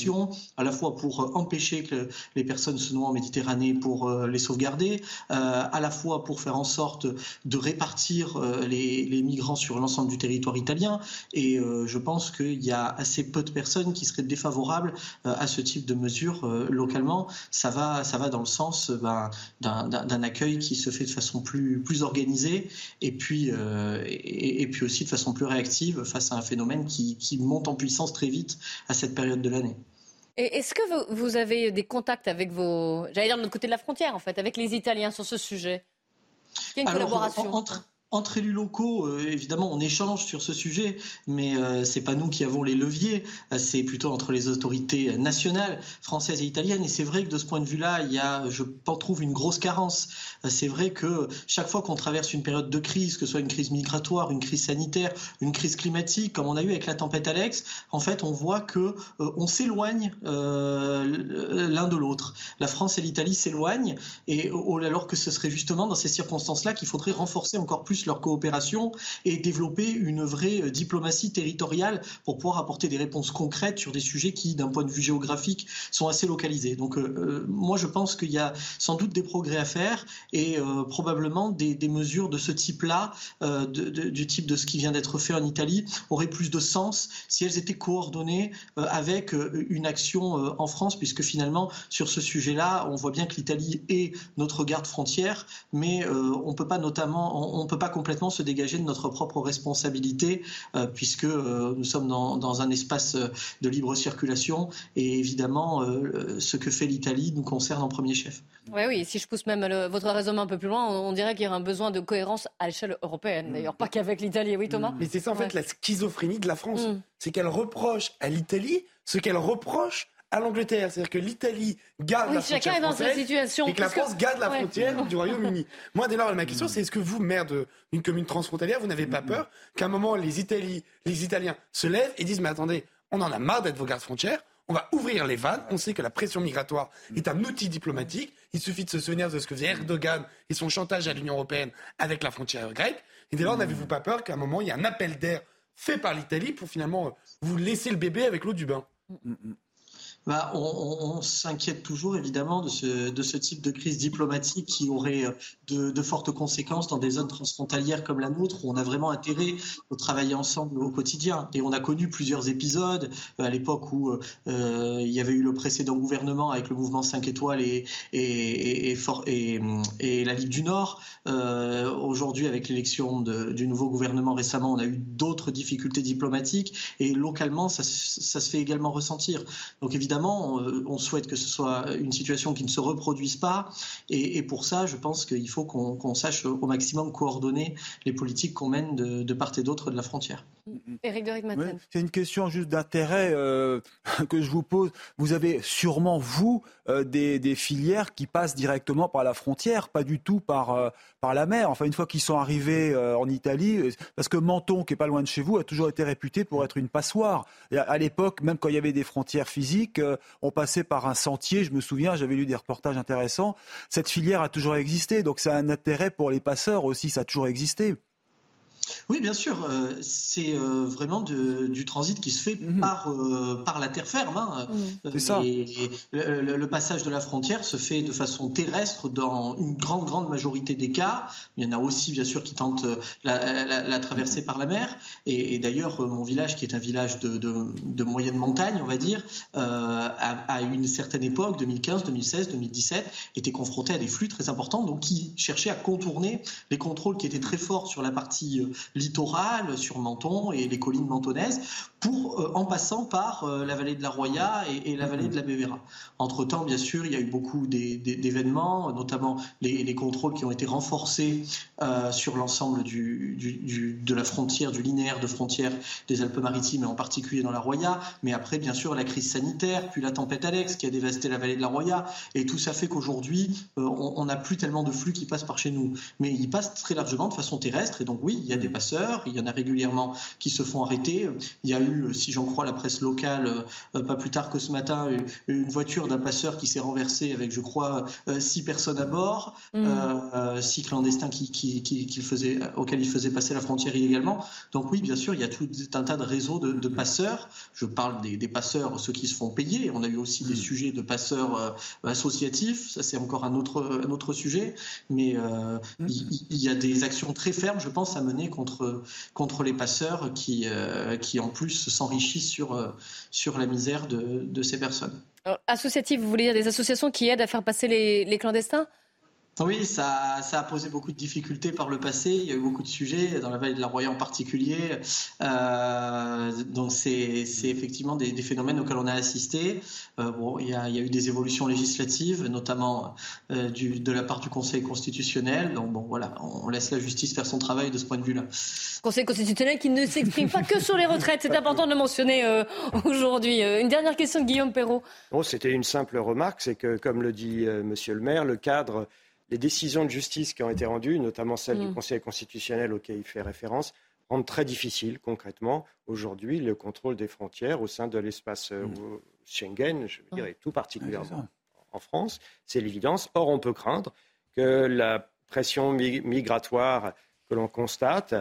à la fois pour empêcher que les personnes se noient en Méditerranée, pour les sauvegarder, à la fois pour faire en sorte de répartir les, migrants sur l'ensemble du territoire italien. Et je pense qu'il y a assez peu de personnes qui seraient défavorables à ce type de mesures localement. Ça va, ça va dans le sens ben, d'un accueil qui se fait de façon plus, organisée et puis, et, puis aussi de façon plus réactive face à un phénomène qui monte en puissance très vite à cette période de l'année. Est-ce que vous, avez des contacts avec vos, j'allais dire de l'autre côté de la frontière en fait, avec les Italiens sur ce sujet? Il y a une collaboration entre, entre élus locaux, euh, évidemment, on échange sur ce sujet, mais euh, c'est pas nous qui avons les leviers. Euh, c'est plutôt entre les autorités nationales, françaises et italiennes. Et c'est vrai que de ce point de vue-là, il y a, je trouve, une grosse carence. c'est vrai que chaque fois qu'on traverse une période de crise, que ce soit une crise migratoire, une crise sanitaire, une crise climatique, comme on a eu avec la tempête Alex, en fait, on voit que on s'éloigne l'un de l'autre. La France et l'Italie s'éloignent, et alors que ce serait justement dans ces circonstances-là qu'il faudrait renforcer encore plus leur coopération et développer une vraie euh, diplomatie territoriale pour pouvoir apporter des réponses concrètes sur des sujets qui, d'un point de vue géographique, sont assez localisés. Donc, euh, euh, moi, je pense qu'il y a sans doute des progrès à faire et probablement des, mesures de ce type-là, du type de ce qui vient d'être fait en Italie, auraient plus de sens si elles étaient coordonnées avec une action en France, puisque finalement, sur ce sujet-là, on voit bien que l'Italie est notre garde frontière, mais on peut pas notamment, on peut pas complètement se dégager de notre propre responsabilité, euh, puisque euh, nous sommes dans, un espace euh, de libre circulation, et évidemment, ce que fait l'Italie nous concerne en premier chef. Oui, oui, si je pousse même votre raisonnement un peu plus loin, on, dirait qu'il y a un besoin de cohérence à l'échelle européenne, d'ailleurs, pas qu'avec l'Italie. Oui, Thomas Mais c'est ça, en fait, la schizophrénie de la France. Mm. C'est qu'elle reproche à l'Italie ce qu'elle reproche à l'Angleterre. C'est-à-dire que l'Italie garde la frontière chacun est dans cette situation. Et que la France garde la frontière du Royaume-Uni. *laughs* Moi, dès lors, ma question, c'est est-ce que vous, maire d'une commune transfrontalière, vous n'avez pas peur qu'à un moment, les, les Italiens se lèvent et disent, mais attendez, on en a marre d'être vos gardes frontières, on va ouvrir les vannes. On sait que la pression migratoire est un outil diplomatique. Il suffit de se souvenir de ce que faisait Erdogan et son chantage à l'Union européenne avec la frontière grecque. Et dès lors, n'avez-vous pas peur qu'à un moment, il y ait un appel d'air fait par l'Italie pour finalement vous laisser le bébé avec l'eau du bain? Bah, on, s'inquiète toujours évidemment de ce, type de crise diplomatique qui aurait euh, de, fortes conséquences dans des zones transfrontalières comme la nôtre où on a vraiment intérêt à travailler ensemble au quotidien. Et on a connu plusieurs épisodes euh, à l'époque où euh, il y avait eu le précédent gouvernement avec le mouvement 5 étoiles et, la Ligue du Nord. Aujourd'hui, avec l'élection du nouveau gouvernement récemment, on a eu d'autres difficultés diplomatiques et localement, ça, ça se fait également ressentir. Donc évidemment, évidemment, euh, on, souhaite que ce soit une situation qui ne se reproduise pas. Et, pour ça, je pense qu'il faut qu'on sache au maximum coordonner les politiques qu'on mène de, part et d'autre de la frontière. Éric de C'est une question juste d'intérêt euh, *laughs* que je vous pose. Vous avez sûrement, vous, euh, des, filières qui passent directement par la frontière, pas du tout par, par la mer. Enfin, une fois qu'ils sont arrivés en Italie, parce que Menton, qui est pas loin de chez vous, a toujours été réputé pour être une passoire. à l'époque, même quand il y avait des frontières physiques, on passait par un sentier. Je me souviens, j'avais lu des reportages intéressants. Cette filière a toujours existé, donc ça a un intérêt pour les passeurs aussi. Ça a toujours existé. Oui, bien sûr. Euh, c'est euh, vraiment du transit qui se fait mhm. par, euh, par la terre ferme. Hein. C'est ça. Et, le, passage de la frontière se fait de façon terrestre dans une grande, grande majorité des cas. Il y en a aussi, bien sûr, qui tentent la, la, traversée par la mer. Et, d'ailleurs, mon village, qui est un village de, de, moyenne montagne, on va dire, à, une certaine époque, 2015, 2016, 2017, était confronté à des flux très importants, donc qui cherchaient à contourner les contrôles qui étaient très forts sur la partie littoral sur Menton et les collines mentonnaises, pour, euh, en passant par euh, la vallée de la Roya et, la vallée de la Bévéra. Entre-temps, bien sûr, il y a eu beaucoup d'événements, notamment les, contrôles qui ont été renforcés euh, sur l'ensemble de la frontière, du linéaire de frontière des Alpes-Maritimes, et en particulier dans la Roya. Mais après, bien sûr, la crise sanitaire, puis la tempête Alex qui a dévasté la vallée de la Roya. Et tout ça fait qu'aujourd'hui, on n'a plus tellement de flux qui passent par chez nous. Mais ils passent très largement de façon terrestre. Et donc, oui, il y a des des passeurs. Il y en a régulièrement qui se font arrêter. Il y a eu, si j'en crois la presse locale, pas plus tard que ce matin, une voiture d'un passeur qui s'est renversée avec, je crois, six personnes à bord, mmh. six clandestins qui, qui, qui, faisait, auxquels il faisait passer la frontière illégalement. Donc oui, bien sûr, il y a tout un tas de réseaux de, passeurs. Je parle des, passeurs, ceux qui se font payer. On a eu aussi des mmh. sujets de passeurs associatifs. Ça, c'est encore un autre, un autre sujet. Mais euh, mmh. il, y, a des actions très fermes, je pense, à mener contre, contre les passeurs qui, euh, qui en plus, s'enrichissent sur, euh, sur la misère de, de ces personnes. associatifs, vous voulez dire des associations qui aident à faire passer les clandestins? Oui, ça, ça, a posé beaucoup de difficultés par le passé. Il y a eu beaucoup de sujets, dans la vallée de la Roya en particulier. Euh, donc, c'est effectivement des, des, phénomènes auxquels on a assisté. Euh, bon, il y, a, il y, a, eu des évolutions législatives, notamment euh, du, de la part du Conseil constitutionnel. Donc, bon, voilà, on laisse la justice faire son travail de ce point de vue-là. Conseil constitutionnel qui ne s'exprime pas que sur les retraites. C'est important de le mentionner euh, aujourd'hui. Une dernière question de Guillaume Perrault. Bon, C'était une simple remarque. C'est que, comme le dit Monsieur le maire, le cadre les décisions de justice qui ont été rendues, notamment celles du mm. Conseil constitutionnel auquel il fait référence, rendent très difficile concrètement aujourd'hui le contrôle des frontières au sein de l'espace euh, mm. Schengen, je dirais ah. tout particulièrement en France. C'est l'évidence. Or, on peut craindre que la pression migratoire que l'on constate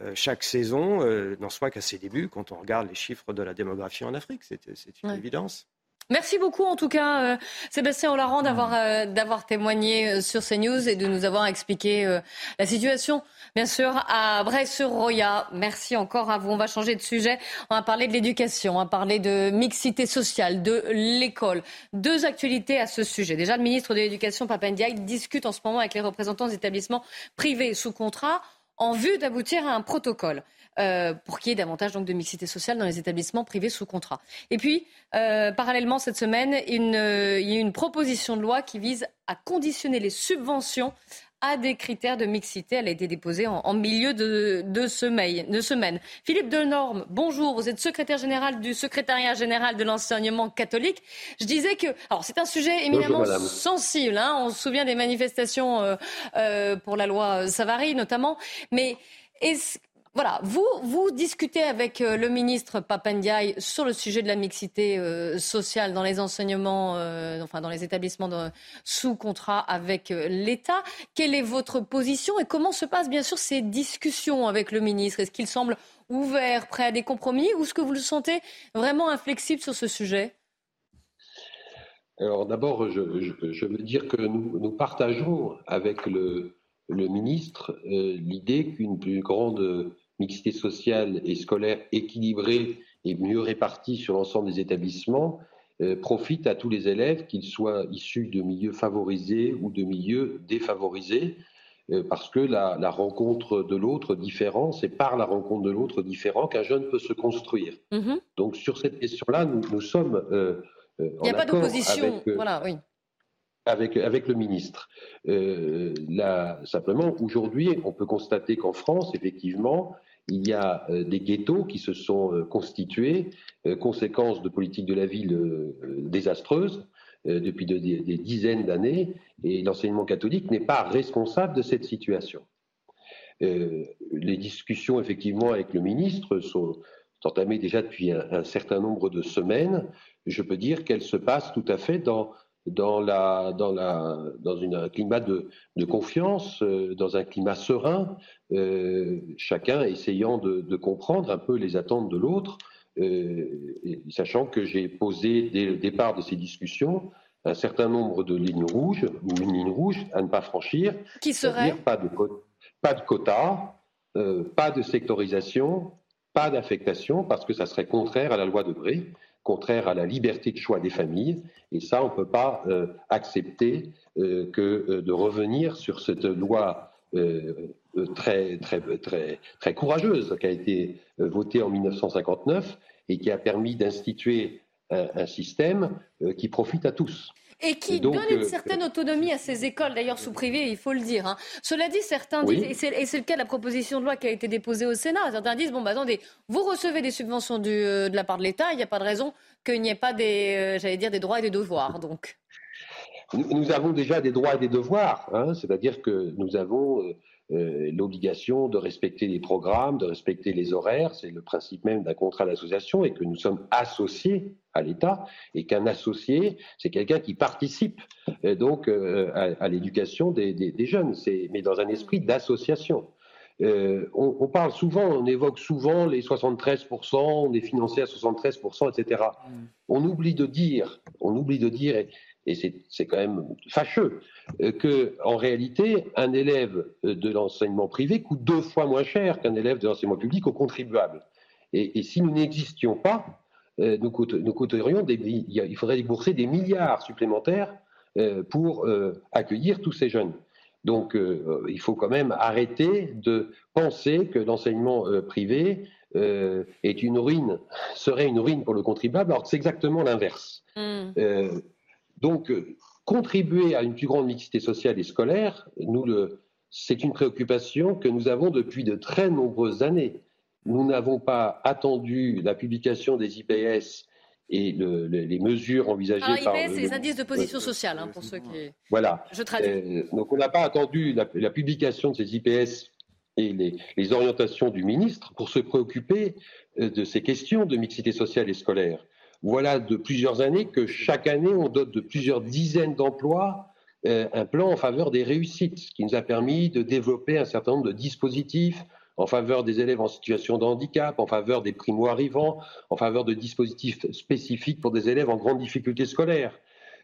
euh, chaque saison euh, n'en soit qu'à ses débuts quand on regarde les chiffres de la démographie en Afrique. C'est une évidence. Merci beaucoup en tout cas euh, Sébastien Hollande d'avoir euh, d'avoir témoigné euh, sur CNews et de nous avoir expliqué la situation bien sûr à Bray-sur-Roya. Merci encore à vous. On va changer de sujet. On va parler de l'éducation, on va parler de mixité sociale, de l'école. Deux actualités à ce sujet. Déjà le ministre de l'Éducation Papendiaï discute en ce moment avec les représentants des établissements privés sous contrat en vue d'aboutir à un protocole. Euh, pour qu'il y ait davantage donc, de mixité sociale dans les établissements privés sous contrat. Et puis, euh, parallèlement, cette semaine, euh, il y a une proposition de loi qui vise à conditionner les subventions à des critères de mixité. Elle a été déposée en, milieu de, de, semaine, Philippe Delorme, bonjour. Vous êtes secrétaire général du secrétariat général de l'enseignement catholique. Je disais que, alors c'est un sujet éminemment sensible. Hein. on se souvient des manifestations euh, euh, pour la loi Savary notamment, mais est-ce voilà, vous, discutez avec euh, le ministre Papendiaï sur le sujet de la mixité euh, sociale dans les enseignements, euh, enfin dans les établissements sous contrat avec l'État. Quelle est votre position et comment se passent bien sûr ces discussions avec le ministre? Est-ce qu'il semble ouvert, prêt à des compromis ou est-ce que vous le sentez vraiment inflexible sur ce sujet? Alors d'abord, je, veux dire que nous, partageons avec le ministre l'idée qu'une plus grande mixité sociale et scolaire équilibrée et mieux répartie sur l'ensemble des établissements euh, profite à tous les élèves, qu'ils soient issus de milieux favorisés ou de milieux défavorisés, euh, parce que la, rencontre de l'autre différent, c'est par la rencontre de l'autre différent qu'un jeune peut se construire. Mm-hmm. Donc sur cette question-là, nous, sommes euh, Il n'y a pas d'opposition, voilà, oui avec, avec le ministre. Euh, là, simplement, aujourd'hui, on peut constater qu'en France, effectivement, il y a euh, des ghettos qui se sont euh, constitués, euh, conséquence de politiques de la ville désastreuses depuis des, dizaines d'années, et l'enseignement catholique n'est pas responsable de cette situation. les discussions, effectivement, avec le ministre sont entamées déjà depuis un certain nombre de semaines. Je peux dire qu'elles se passent tout à fait dans dans, la, dans, la, dans une, un climat de, de confiance, euh, dans un climat serein, euh, chacun essayant de, de, comprendre un peu les attentes de l'autre, euh, sachant que j'ai posé dès le départ de ces discussions un certain nombre de lignes rouges, ou une ligne rouge à ne pas franchir. Qui serait pas de, pas de quotas, pas de sectorisation, pas d'affectation, parce que ça serait contraire à la loi de Bré contraire à la liberté de choix des familles. Et ça, on ne peut pas euh, accepter euh, que euh, de revenir sur cette loi très, très, très, très courageuse qui a été votée en 1959 et qui a permis d'instituer un, système qui profite à tous. Et qui donne une euh, certaine autonomie à ces écoles, d'ailleurs sous privé, il faut le dire. Hein. Cela dit, certains disent, et c'est le cas de la proposition de loi qui a été déposée au Sénat, certains disent, bon, bah attendez, vous recevez des subventions du, euh, de la part de l'État, il n'y a pas de raison qu'il n'y ait pas des, euh, j'allais dire, des droits et des devoirs. Donc. Nous avons déjà des droits et des devoirs, hein, c'est-à-dire que nous avons euh, l'obligation de respecter les programmes, de respecter les horaires. C'est le principe même d'un contrat d'association et que nous sommes associés à l'État et qu'un associé, c'est quelqu'un qui participe euh, donc euh, à, l'éducation des, des, jeunes, mais dans un esprit d'association. on, parle souvent, on évoque souvent les 73%, on est financé à 73%, etc. Mm. On oublie de dire, on oublie de dire, et c'est quand même fâcheux, euh, que en réalité, un élève euh, de l'enseignement privé coûte deux fois moins cher qu'un élève de l'enseignement public aux contribuables. Et, si nous n'existions pas, euh, nous, coûterions des, il faudrait débourser des milliards supplémentaires pour accueillir tous ces jeunes. Donc, il faut quand même arrêter de penser que l'enseignement privé est une ruine, serait une ruine pour le contribuable, alors que c'est exactement l'inverse. Mmh. Donc, contribuer à une plus grande mixité sociale et scolaire, nous c'est une préoccupation que nous avons depuis de très nombreuses années. Nous n'avons pas attendu la publication des IPS et les mesures envisagées Alors, par. IPS, c'est les indices de position sociale, hein, pour ceux qui. Voilà. Je traduis. Euh, donc, on n'a pas attendu la, publication de ces IPS et les, les, orientations du ministre pour se préoccuper euh, de ces questions de mixité sociale et scolaire. Voilà de plusieurs années que chaque année, on dote de plusieurs dizaines d'emplois euh, un plan en faveur des réussites, ce qui nous a permis de développer un certain nombre de dispositifs en faveur des élèves en situation de handicap, en faveur des primo-arrivants, en faveur de dispositifs spécifiques pour des élèves en grande difficulté scolaire.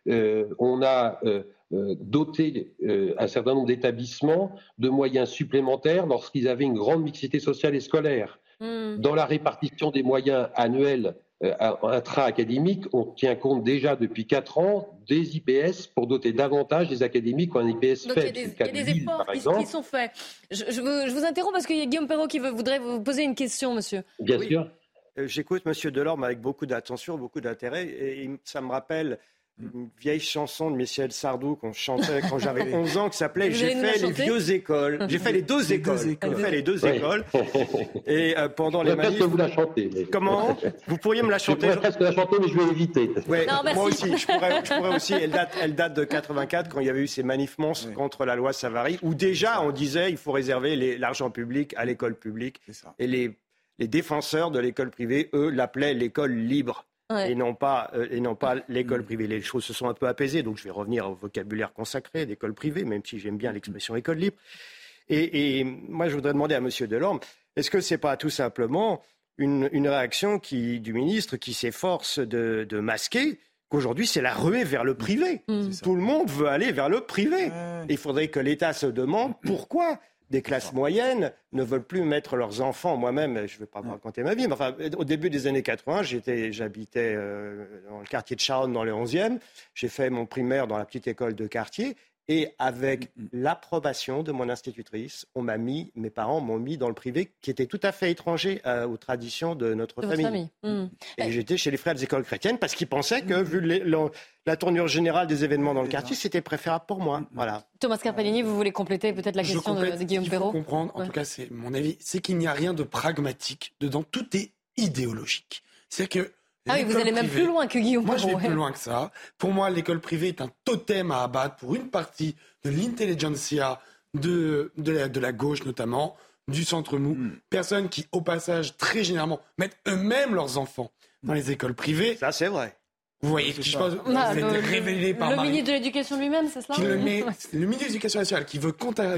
Euh, on a euh, doté un certain nombre d'établissements de moyens supplémentaires lorsqu'ils avaient une grande mixité sociale et scolaire. Hmm. Dans la répartition des moyens annuels intra-académique, on tient compte déjà depuis 4 ans des IPS pour doter davantage des académiques ou un IPS faible. Il y a des, efforts qui, sont faits. Je, vous, interromps parce qu'il y a Guillaume Perrault qui voudrait vous poser une question, monsieur. Bien sûr. Euh, j'écoute Monsieur Delorme avec beaucoup d'attention, beaucoup d'intérêt, et ça me rappelle une vieille chanson de Michel Sardou qu'on chantait quand j'avais *laughs* 11 ans qui s'appelait J'ai fait les vieux écoles. *laughs* J'ai fait les deux écoles. J'ai fait les deux écoles. *laughs* Et euh, pendant les manifs. que vous la chantez. Comment Vous pourriez me la chanter Je pourrais presque la chanter, mais je vais éviter. moi aussi. Je pourrais, je pourrais, aussi. Elle date, elle date de 84 quand il y avait eu ces manifs monstres contre la loi Savary, où déjà on disait il faut réserver l'argent public à l'école publique. Et les, les défenseurs de l'école privée, eux, l'appelaient l'école libre et non pas, euh, et non pas l'école privée. Les choses se sont un peu apaisées, donc je vais revenir au vocabulaire consacré d'école privée, même si j'aime bien l'expression école libre. Et, moi, je voudrais demander à M. Delorme, est-ce que ce n'est pas tout simplement une, réaction qui, du ministre qui s'efforce de, masquer qu'aujourd'hui, c'est la ruée vers le privé? Mm. Tout le monde veut aller vers le privé. Il faudrait que l'État se demande pourquoi des classes moyennes ne veulent plus mettre leurs enfants. Moi-même, je ne vais pas vous raconter ma vie, mais enfin, au début des années 80, j'habitais euh, dans le quartier de Charonne, dans le 11e. J'ai fait mon primaire dans la petite école de quartier. Et avec mm, mm. l'approbation de mon institutrice, on m'a mis, mes parents m'ont mis dans le privé, qui était tout à fait étranger euh, aux traditions de notre famille. Mm. Et j'étais chez les frères des écoles chrétiennes parce qu'ils pensaient que, vu la tournure générale des événements dans le quartier, c'était préférable pour moi. Voilà. Thomas Carpellini, vous voulez compléter peut-être la question de, Guillaume Perrault comprendre, en tout cas, c'est mon avis, c'est qu'il n'y a rien de pragmatique dedans. Tout est idéologique. C'est que ah oui, vous allez même plus loin que Guillaume. Moi, je vais plus loin que ça. Pour moi, l'école privée est un totem à abattre pour une partie de l'intelligentsia de, de, la, gauche notamment, du centre mou. Hmm. Personnes qui, au passage, très généralement, mettent eux-mêmes leurs enfants dans les écoles privées. Ça, c'est vrai. Vous voyez, je pense, bah, révélé par le ministre de l'Éducation lui-même, c'est cela le, le, ministre de l'Éducation nationale qui veut,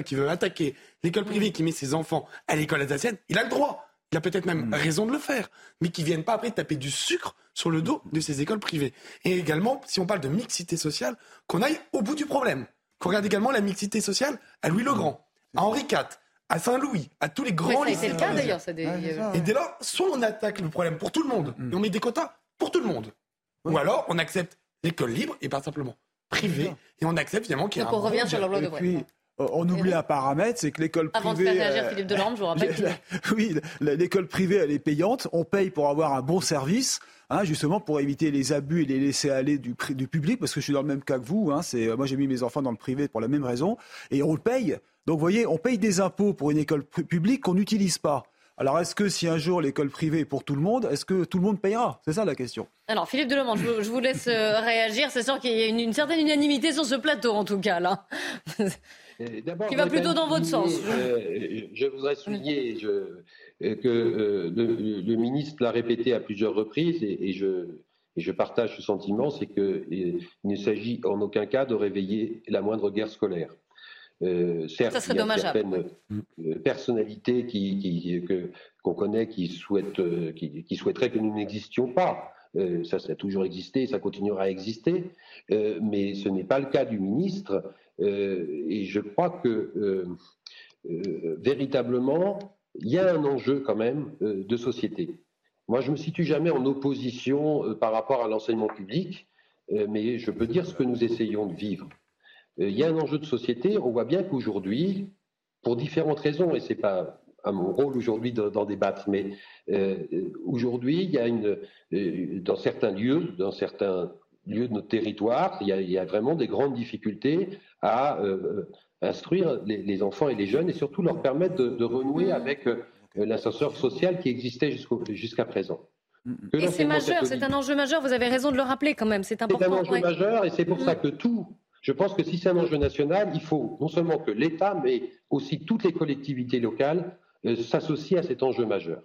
qui veut attaquer l'école privée, qui met ses enfants à l'école alsacienne, il a le droit il a peut-être même hmm. raison de le faire, mais qui viennent pas après taper du sucre sur le dos de ces écoles privées. Et également, si on parle de mixité sociale, qu'on aille au bout du problème. Qu'on regarde également la mixité sociale à Louis le Grand, à Henri IV, à Saint-Louis, à tous les grands lycées. C'est le cas d'ailleurs. Et dès lors, soit on attaque le problème pour tout le monde, hmm. et on met des quotas pour tout le monde, ou alors on accepte l'école libre et pas simplement privée, et on accepte finalement qu'il y a Donc on revient sur la loi de euh, on oublie un paramètre, c'est que l'école privée. Avant de faire réagir Philippe Delorme, je vous rappelle. *laughs* oui, l'école privée, elle est payante. On paye pour avoir un bon service. Hein, justement pour éviter les abus et les laisser aller du, du public, parce que je suis dans le même cas que vous. Hein, c'est, moi, j'ai mis mes enfants dans le privé pour la même raison, et on le paye. Donc, vous voyez, on paye des impôts pour une école publique qu'on n'utilise pas. Alors est-ce que si un jour l'école privée est pour tout le monde, est-ce que tout le monde payera? C'est ça la question. Alors Philippe Delemont, je, vous laisse euh, réagir. C'est sûr qu'il y a une, certaine unanimité sur ce plateau en tout cas là. *laughs* Qui va plutôt dans votre sens. Euh, je voudrais souligner je, que le, ministre l'a répété à plusieurs reprises et, je, et je partage ce sentiment, c'est qu'il ne s'agit en aucun cas de réveiller la moindre guerre scolaire. Euh, certes, Ça serait il y a certaines euh, personnalités qui, qu'on connaît qui, souhaitent, euh, qui, souhaiteraient que nous n'existions pas. ça, ça a toujours existé, ça continuera à exister, mais ce n'est pas le cas du ministre. Et je crois que véritablement, il y a un enjeu quand même de société. Moi, je ne me situe jamais en opposition par rapport à l'enseignement public, mais je peux dire ce que nous essayons de vivre. Euh, il y a un enjeu de société. On voit bien qu'aujourd'hui, pour différentes raisons, et ce n'est pas à mon rôle aujourd'hui d'en débattre, mais euh, aujourd'hui, il y a une, euh, dans certains lieux, dans certains lieux de notre territoire, il y a, vraiment des grandes difficultés à instruire les, enfants et les jeunes et surtout leur permettre de, renouer avec l'ascenseur social qui existait jusqu'à présent. et c'est majeur, c'est un enjeu majeur, vous avez raison de le rappeler quand même, c'est important. C'est un enjeu majeur et c'est pour ça que tout, je pense que si c'est un enjeu national, il faut non seulement que l'État, mais aussi toutes les collectivités locales euh, s'associent à cet enjeu majeur.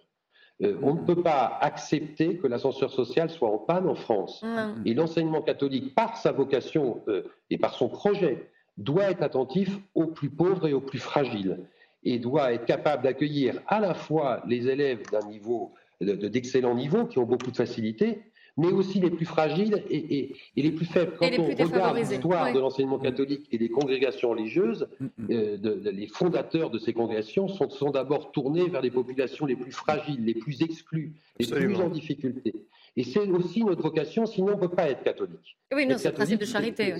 Euh, on ne peut pas accepter que l'ascenseur social soit en panne en France. Et l'enseignement catholique, par sa vocation euh, et par son projet, doit être attentif aux plus pauvres et aux plus fragiles, et doit être capable d'accueillir à la fois les élèves d'un niveau d'excellent niveau qui ont beaucoup de facilité, mais aussi les plus fragiles et, les plus faibles. Quand on regarde l'histoire de l'enseignement catholique et des congrégations religieuses, mm, mm. Euh, les fondateurs de ces congrégations sont, sont d'abord tournés vers les populations les plus fragiles, les plus exclues, les plus en difficulté. Et c'est aussi notre vocation, sinon on ne peut pas être catholique. Oui, non, c'est le principe de charité.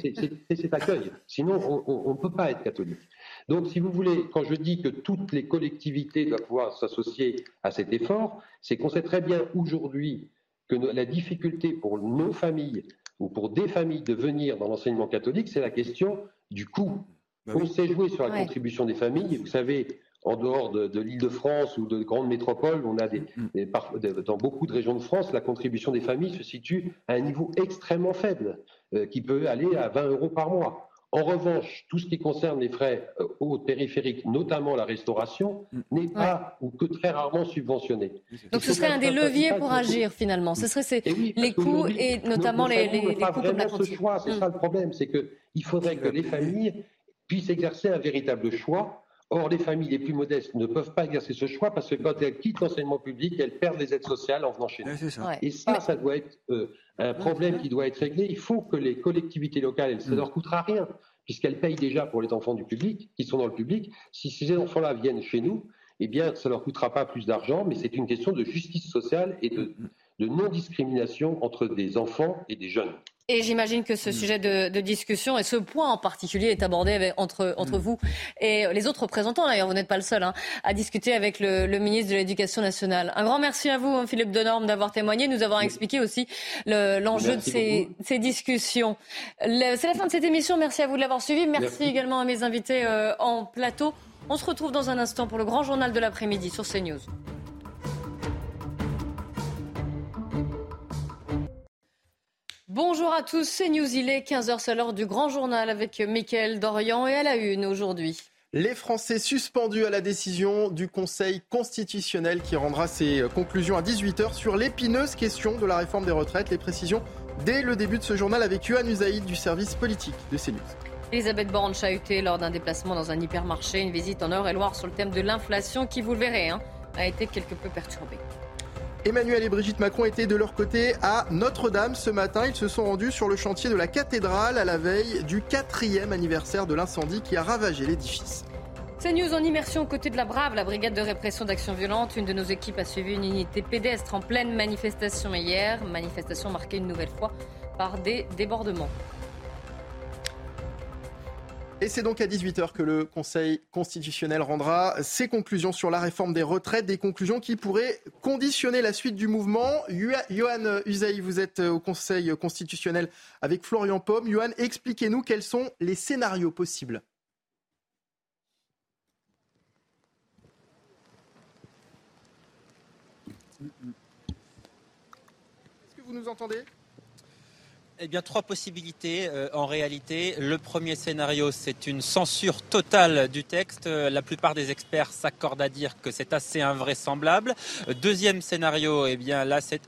C'est cet accueil. Sinon, on ne peut pas être catholique. Donc, si vous voulez, quand je dis que toutes les collectivités doivent pouvoir s'associer à cet effort, c'est qu'on sait très bien aujourd'hui que la difficulté pour nos familles ou pour des familles de venir dans l'enseignement catholique, c'est la question du coût. Bah on sait jouer sur la contribution des familles. Vous savez, en dehors de, l'île de France ou de grandes métropoles, on a mm. des, dans beaucoup de régions de France, la contribution des familles se situe à un niveau extrêmement faible, euh, qui peut aller à 20 euros par mois. En revanche, tout ce qui concerne les frais euh, au périphériques, notamment la restauration, mm. n'est pas ou que très rarement subventionné. Donc ce serait un des leviers pour agir finalement. Ce serait les coûts et notamment les, les, coûts comme la ce choix. C'est ça le problème, c'est qu'il faudrait que les familles puissent exercer un véritable choix. Or, les familles les plus modestes ne peuvent pas exercer ce choix parce que quand elles quittent l'enseignement public, elles perdent les aides sociales en venant chez nous. Et ça, ça doit être euh, un problème qui doit être réglé. Il faut que les collectivités locales, ça ne mm. leur coûtera rien, puisqu'elles payent déjà pour les enfants du public, qui sont dans le public. Si ces enfants-là viennent chez nous, eh bien, ça ne leur coûtera pas plus d'argent, mais c'est une question de justice sociale et de, de non-discrimination entre des enfants et des jeunes. Et j'imagine que ce mm. sujet de, discussion et ce point en particulier est abordé entre, entre mm. vous et les autres représentants. D'ailleurs, vous n'êtes pas le seul hein, à discuter avec le, ministre de l'Éducation nationale. Un grand merci à vous, hein, Philippe Denorme, d'avoir témoigné, nous avoir expliqué aussi l'enjeu de ces, discussions. C'est la fin de cette émission. Merci à vous de l'avoir suivi. Merci, également à mes invités euh, en plateau. On se retrouve dans un instant pour le grand journal de l'après-midi sur CNews. Bonjour à tous, c'est News, il est 15h, c'est l'heure du grand journal avec Mickaël Dorian et à la une aujourd'hui. Les Français suspendus à la décision du Conseil constitutionnel qui rendra ses conclusions à 18h sur l'épineuse question de la réforme des retraites. Les précisions dès le début de ce journal avec Yohann Usaïd du service politique de CNews. Elisabeth Borne chahutée lors d'un déplacement dans un hypermarché, une visite en Eure-et-Loire sur le thème de l'inflation qui, vous le verrez, hein, a été quelque peu perturbée. Emmanuel et Brigitte Macron étaient de leur côté à Notre-Dame ce matin. Ils se sont rendus sur le chantier de la cathédrale à la veille du quatrième anniversaire de l'incendie qui a ravagé l'édifice. C'est News en immersion aux côtés de la Brave, la brigade de répression d'action violente. Une de nos équipes a suivi une unité pédestre en pleine manifestation hier. Manifestation marquée une nouvelle fois par des débordements. Et c'est donc à 18h que le Conseil constitutionnel rendra ses conclusions sur la réforme des retraites, des conclusions qui pourraient conditionner la suite du mouvement. Johan Usaï, vous êtes au Conseil constitutionnel avec Florian Paume. Johan, expliquez-nous quels sont les scénarios possibles. Est-ce que vous nous entendez? Eh bien, trois possibilités euh, en réalité. Le premier scénario, c'est une censure totale du texte. Euh, la plupart des experts s'accordent à dire que c'est assez invraisemblable. Deuxième scénario, eh bien là, c'est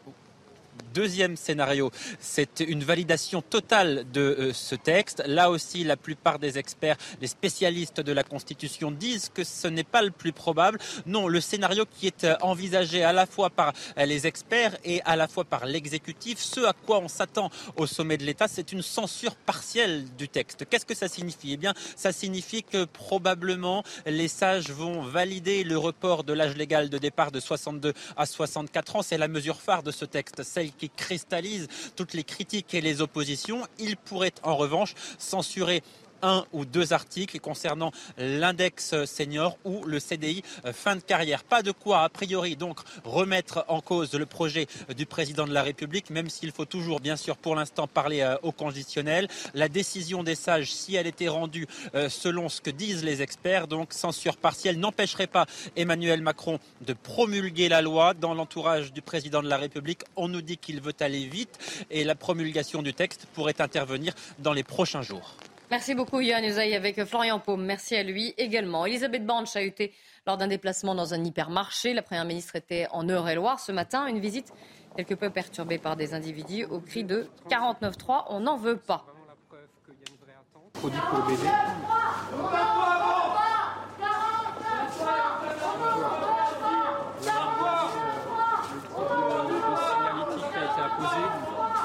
Deuxième scénario, c'est une validation totale de euh, ce texte. Là aussi, la plupart des experts, les spécialistes de la Constitution disent que ce n'est pas le plus probable. Non, le scénario qui est euh, envisagé à la fois par euh, les experts et à la fois par l'exécutif, ce à quoi on s'attend au sommet de l'État, c'est une censure partielle du texte. Qu'est-ce que ça signifie? Eh bien, ça signifie que probablement les sages vont valider le report de l'âge légal de départ de 62 à 64 ans. C'est la mesure phare de ce texte, celle qui cristallise toutes les critiques et les oppositions. Il pourrait en revanche censurer un ou deux articles concernant l'index senior ou le CDI euh, fin de carrière. Pas de quoi, a priori, donc remettre en cause le projet du président de la République, même s'il faut toujours, bien sûr, pour l'instant, parler euh, au conditionnel. La décision des sages, si elle était rendue euh, selon ce que disent les experts, donc censure partielle, n'empêcherait pas Emmanuel Macron de promulguer la loi dans l'entourage du président de la République. On nous dit qu'il veut aller vite et la promulgation du texte pourrait intervenir dans les prochains jours. Merci beaucoup Yann Usaï avec Florian Paume. Merci à lui également. Elisabeth Borne chahuté lors d'un déplacement dans un hypermarché. La Première ministre était en Eure-et-Loire ce matin. Une visite quelque peu perturbée par des individus au cri de 49.3. On n'en veut pas.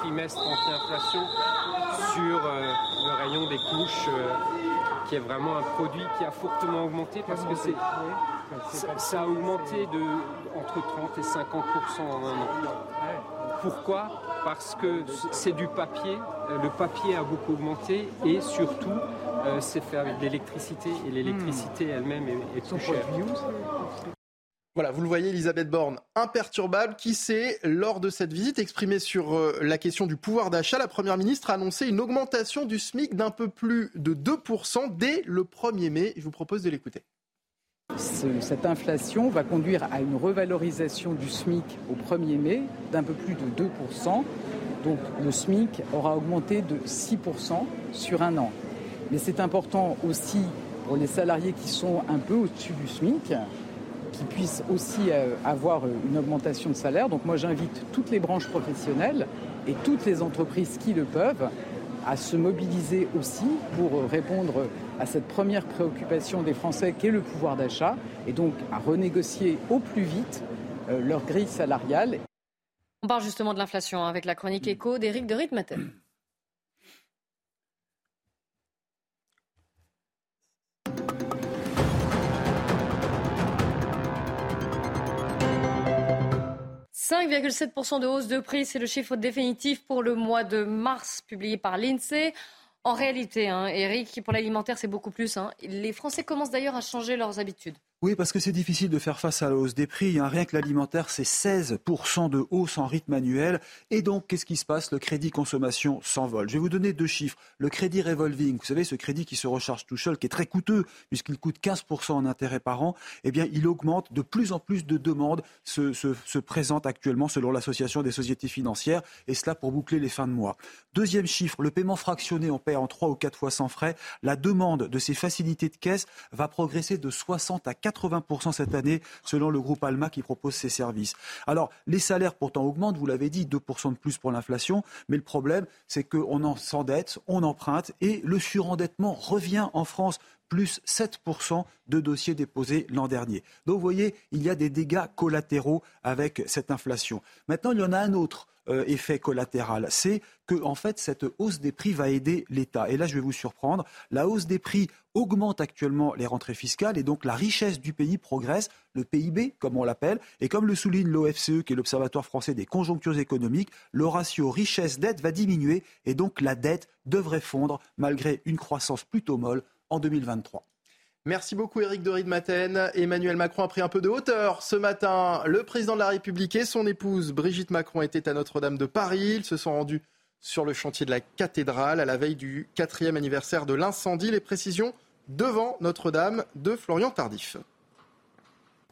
Trimestre anti-inflation sur euh, le rayon des couches, euh, qui est vraiment un produit qui a fortement augmenté parce que c'est, ça, a augmenté de entre 30 et 50% en un an. Pourquoi? Parce que c'est du papier, euh, le papier a beaucoup augmenté et surtout c'est fait avec de l'électricité et l'électricité elle-même est, est plus chère. Voilà, vous le voyez, Elisabeth Borne, imperturbable, qui s'est, lors de cette visite, exprimée sur euh, la question du pouvoir d'achat. La Première ministre a annoncé une augmentation du SMIC d'un peu plus de 2% dès le 1er mai. Je vous propose de l'écouter. cette inflation va conduire à une revalorisation du SMIC au 1er mai d'un peu plus de 2%. Donc le SMIC aura augmenté de 6% sur un an. Mais c'est important aussi pour les salariés qui sont un peu au-dessus du SMIC, qui puissent aussi euh, avoir euh, une augmentation de salaire. Donc moi j'invite toutes les branches professionnelles et toutes les entreprises qui le peuvent à se mobiliser aussi pour euh, répondre à cette première préoccupation des Français qui est le pouvoir d'achat et donc à renégocier au plus vite leur grille salariale. On parle justement de l'inflation avec la chronique écho d'Éric de Ritmaten. 5,7% de hausse de prix, c'est le chiffre définitif pour le mois de mars publié par l'INSEE. En réalité, hein, Eric, pour l'alimentaire, c'est beaucoup plus. Hein. Les Français commencent d'ailleurs à changer leurs habitudes. Oui, parce que c'est difficile de faire face à la hausse des prix. Hein. Rien que l'alimentaire, c'est 16% de hausse en rythme annuel. Et donc, qu'est-ce qui se passe? Le crédit consommation s'envole. Je vais vous donner deux chiffres. Le crédit revolving, vous savez, ce crédit qui se recharge tout seul, qui est très coûteux, puisqu'il coûte 15% en intérêt par an, eh bien, il augmente. De plus en plus de demandes se, se présentent actuellement selon l'Association des sociétés financières, et cela pour boucler les fins de mois. Deuxième chiffre, le paiement fractionné, on paie en 3 ou 4 fois sans frais. La demande de ces facilités de caisse va progresser de 60 à 80 80% cette année, selon le groupe Alma qui propose ses services. Alors, les salaires pourtant augmentent, vous l'avez dit, 2% de plus pour l'inflation, mais le problème, c'est qu'on en s'endette, on emprunte, et le surendettement revient en France plus 7% de dossiers déposés l'an dernier. Donc vous voyez, il y a des dégâts collatéraux avec cette inflation. Maintenant, il y en a un autre. Euh, effet collatéral, c'est que en fait cette hausse des prix va aider l'État. Et là, je vais vous surprendre, la hausse des prix augmente actuellement les rentrées fiscales et donc la richesse du pays progresse, le PIB comme on l'appelle, et comme le souligne l'OFCE qui est l'Observatoire français des conjonctures économiques, le ratio richesse-dette va diminuer et donc la dette devrait fondre malgré une croissance plutôt molle en 2023. Merci beaucoup Eric de Maten. Emmanuel Macron a pris un peu de hauteur ce matin. Le président de la République et son épouse Brigitte Macron étaient à Notre-Dame de Paris. Ils se sont rendus sur le chantier de la cathédrale à la veille du quatrième anniversaire de l'incendie. Les précisions devant Notre-Dame de Florian Tardif.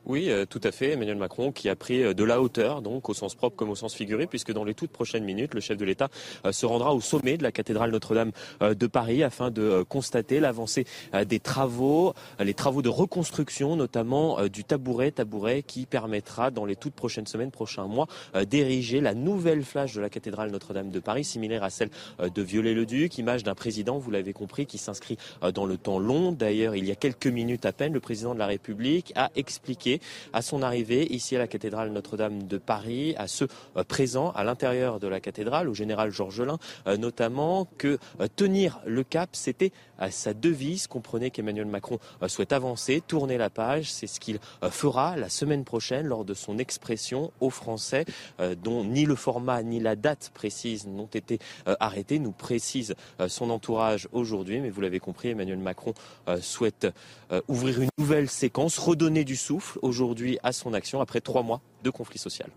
Oui, euh, tout à fait. Emmanuel Macron qui a pris euh, de la hauteur, donc au sens propre comme au sens figuré, puisque dans les toutes prochaines minutes, le chef de l'État euh, se rendra au sommet de la cathédrale Notre-Dame de Paris afin de constater l'avancée des travaux, les travaux de reconstruction, notamment du tabouret, tabouret qui permettra dans les toutes prochaines semaines, prochains mois, d'ériger la nouvelle flage de la cathédrale Notre-Dame de Paris, similaire à celle de Viollet-le-Duc, image d'un président, vous l'avez compris, qui s'inscrit dans le temps long. D'ailleurs, il y a quelques minutes à peine, le président de la République a expliqué à son arrivée ici à la cathédrale Notre-Dame de Paris, à ceux euh, présents à l'intérieur de la cathédrale, au général Georges Lain euh, notamment, que euh, tenir le cap, c'était sa devise. Comprenez qu'Emmanuel Macron souhaite avancer, tourner la page. C'est ce qu'il fera la semaine prochaine lors de son expression aux Français, dont ni le format ni la date précise n'ont été arrêtés, nous précise son entourage aujourd'hui. Mais vous l'avez compris, Emmanuel Macron souhaite ouvrir une nouvelle séquence, redonner du souffle aujourd'hui à son action après trois mois de conflit social.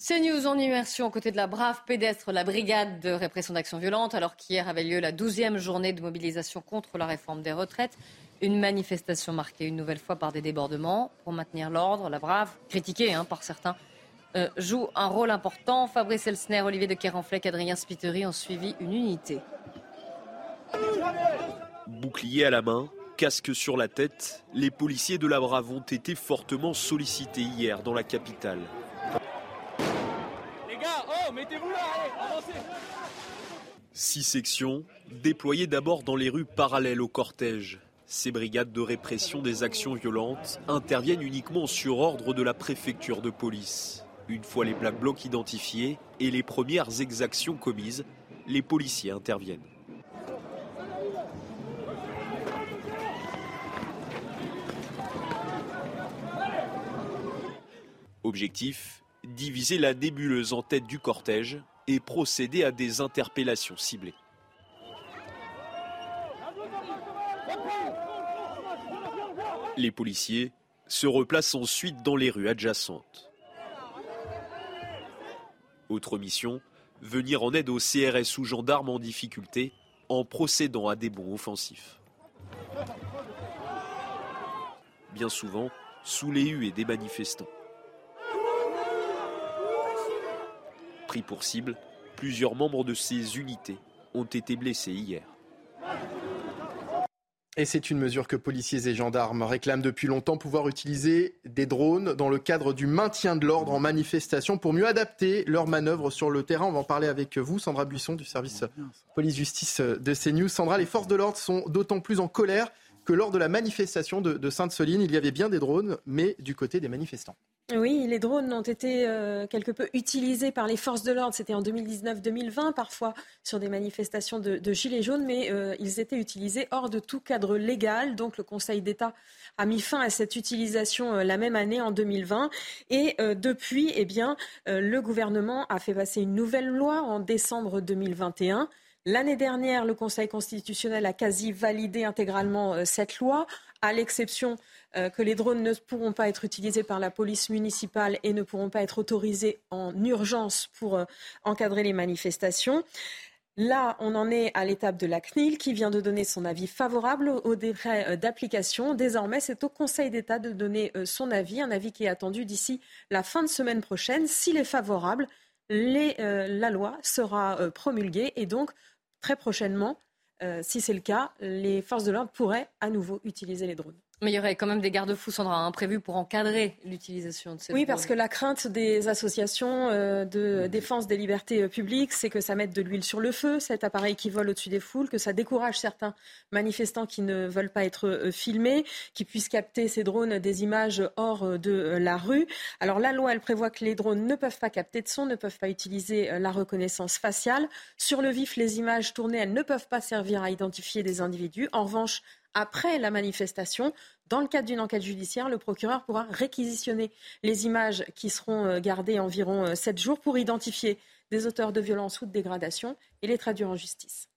C'est News en immersion aux côtés de la brave pédestre, la brigade de répression d'actions violentes, alors qu'hier avait lieu la douzième journée de mobilisation contre la réforme des retraites. Une manifestation marquée une nouvelle fois par des débordements. Pour maintenir l'ordre, la brave, critiquée hein, par certains, euh, joue un rôle important. Fabrice Elsner, Olivier de Kerenfleck, Adrien Spiteri ont suivi une unité. Bouclier à la main, Casque sur la tête, les policiers de la Brave ont été fortement sollicités hier dans la capitale. Les gars, oh, mettez-vous là, allez, avancez Six sections, déployées d'abord dans les rues parallèles au cortège. Ces brigades de répression des actions violentes interviennent uniquement sur ordre de la préfecture de police. Une fois les Black Blocs identifiés et les premières exactions commises, les policiers interviennent. Objectif diviser la nébuleuse en tête du cortège et procéder à des interpellations ciblées. Les policiers se replacent ensuite dans les rues adjacentes. Autre mission, venir en aide aux CRS ou gendarmes en difficulté en procédant à des bons offensifs. Bien souvent, sous les huées des manifestants. Pris pour cible, plusieurs membres de ces unités ont été blessés hier. Et c'est une mesure que policiers et gendarmes réclament depuis longtemps, pouvoir utiliser des drones dans le cadre du maintien de l'ordre en manifestation pour mieux adapter leurs manœuvres sur le terrain. On va en parler avec vous, Sandra Buisson du service police-justice de CNews. Sandra, les forces de l'ordre sont d'autant plus en colère que lors de la manifestation de, Sainte-Soline, il y avait bien des drones, mais du côté des manifestants. Oui, les drones ont été euh, quelque peu utilisés par les forces de l'ordre. C'était en 2019-2020, parfois sur des manifestations de, Gilets jaunes, mais euh, ils étaient utilisés hors de tout cadre légal. Donc le Conseil d'État a mis fin à cette utilisation euh, la même année, en 2020. Et depuis, eh bien, le gouvernement a fait passer une nouvelle loi en décembre 2021 L'année dernière, le Conseil constitutionnel a quasi validé intégralement cette loi, à l'exception euh, que les drones ne pourront pas être utilisés par la police municipale et ne pourront pas être autorisés en urgence pour euh, encadrer les manifestations. Là, on en est à l'étape de la CNIL qui vient de donner son avis favorable au décret d'application. Désormais, c'est au Conseil d'État de donner son avis, un avis qui est attendu d'ici la fin de semaine prochaine. S'il est favorable, la loi sera promulguée et donc très prochainement, euh, si c'est le cas, les forces de l'ordre pourraient à nouveau utiliser les drones. Mais il y aurait quand même des garde-fous, Sandra, hein, prévus pour encadrer l'utilisation de ces Oui, parce que la crainte des associations euh, de défense des libertés euh, publiques, c'est que ça mette de l'huile sur le feu, cet appareil qui vole au-dessus des foules, que ça décourage certains manifestants qui ne veulent pas être euh, filmés, qui puissent capter ces drones des images hors de la rue. Alors la loi, elle prévoit que les drones ne peuvent pas capter de son, ne peuvent pas utiliser la reconnaissance faciale. Sur le vif, les images tournées, elles ne peuvent pas servir à identifier des individus. En revanche, après la manifestation. Dans le cadre d'une enquête judiciaire, le procureur pourra réquisitionner les images qui seront euh, gardées environ euh, sept jours pour identifier des auteurs de violences ou de dégradation et les traduire en justice.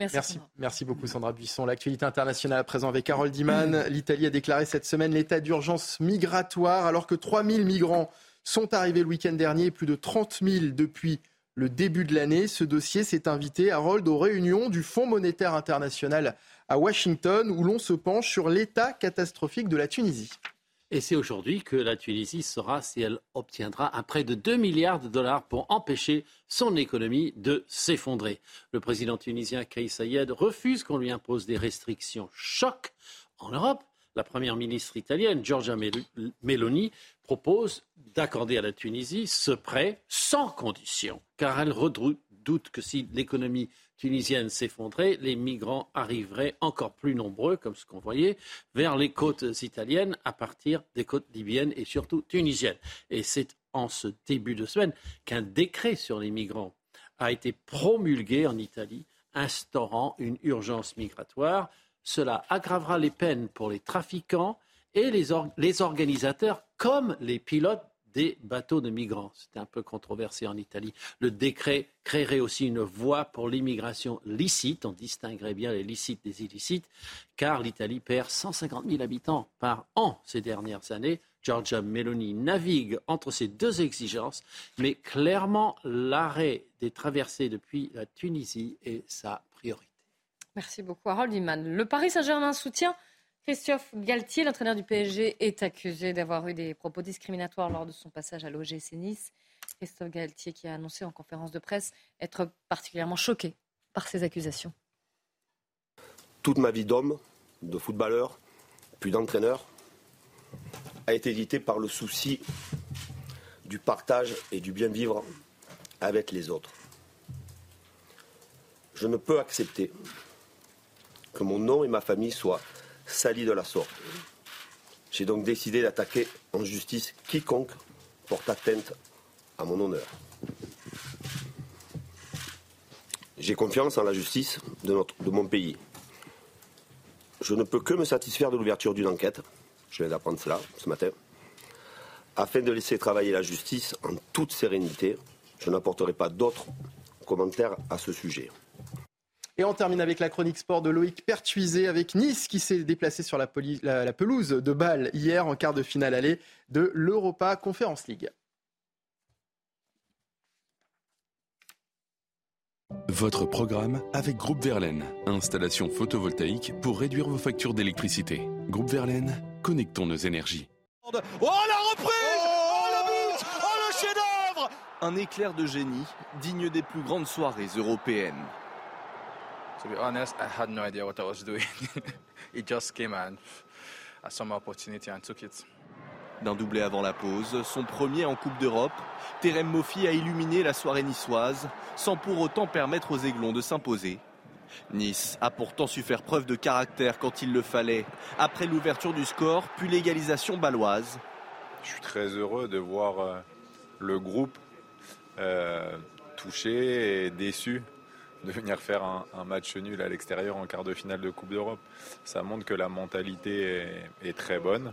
Merci, merci, beaucoup Sandra Buisson. L'actualité internationale à présent avec Carole Diman. *clears throat* L'Italie a déclaré cette semaine l'état d'urgence migratoire alors que 3000 migrants sont arrivés le week-end dernier et plus de 30 000 depuis le début de l'année. Ce dossier s'est invité, Harold, aux réunions du Fonds monétaire international à Washington, où l'on se penche sur l'état catastrophique de la Tunisie. Et c'est aujourd'hui que la Tunisie saura si elle obtiendra un prêt de 2 milliards de dollars pour empêcher son économie de s'effondrer. Le président tunisien Kais Sayed refuse qu'on lui impose des restrictions choc en Europe. La première ministre italienne, Giorgia Meloni, propose d'accorder à la Tunisie ce prêt sans condition, car elle redoute que si l'économie tunisienne s'effondrait, les migrants arriveraient encore plus nombreux, comme ce qu'on voyait, vers les côtes italiennes à partir des côtes libyennes et surtout tunisiennes. Et c'est en ce début de semaine qu'un décret sur les migrants a été promulgué en Italie, instaurant une urgence migratoire. Cela aggravera les peines pour les trafiquants et les, les organisateurs comme les pilotes des bateaux de migrants. C'était un peu controversé en Italie. Le décret créerait aussi une voie pour l'immigration licite. On distinguerait bien les licites des illicites, car l'Italie perd 150 000 habitants par an ces dernières années. Giorgia Meloni navigue entre ces deux exigences, mais clairement, l'arrêt des traversées depuis la Tunisie est sa priorité. Merci beaucoup, Harold Iman. Le Paris Saint-Germain soutient Christophe Galtier, l'entraîneur du PSG, est accusé d'avoir eu des propos discriminatoires lors de son passage à l'OGC Nice. Christophe Galtier qui a annoncé en conférence de presse être particulièrement choqué par ces accusations. Toute ma vie d'homme, de footballeur, puis d'entraîneur, a été éditée par le souci du partage et du bien vivre avec les autres. Je ne peux accepter que mon nom et ma famille soient sali de la sorte. J'ai donc décidé d'attaquer en justice quiconque porte atteinte à mon honneur. J'ai confiance en la justice de, notre, de mon pays. Je ne peux que me satisfaire de l'ouverture d'une enquête, je viens d'apprendre cela ce matin, afin de laisser travailler la justice en toute sérénité. Je n'apporterai pas d'autres commentaires à ce sujet. Et on termine avec la chronique sport de Loïc Pertuisé avec Nice qui s'est déplacé sur la, pelouse de Bâle hier en quart de finale aller de l'Europa Conference League. Votre programme avec Groupe Verlaine. Installation photovoltaïque pour réduire vos factures d'électricité. Groupe Verlaine, connectons nos énergies. Oh la reprise Oh, le but Oh le chef-d'œuvre Un éclair de génie digne des plus grandes soirées européennes. To be honest, I had no idea what I was doing. *laughs* it just came and I saw my opportunity and took it. D'un doublé avant la pause, son premier en Coupe d'Europe, Terem Moffi a illuminé la soirée niçoise sans pour autant permettre aux Aiglons de s'imposer. Nice a pourtant su faire preuve de caractère quand il le fallait, après l'ouverture du score puis l'égalisation baloise. Je suis très heureux de voir euh, le groupe euh, touché et déçu de venir faire un, match nul à l'extérieur en quart de finale de Coupe d'Europe. Ça montre que la mentalité est, très bonne,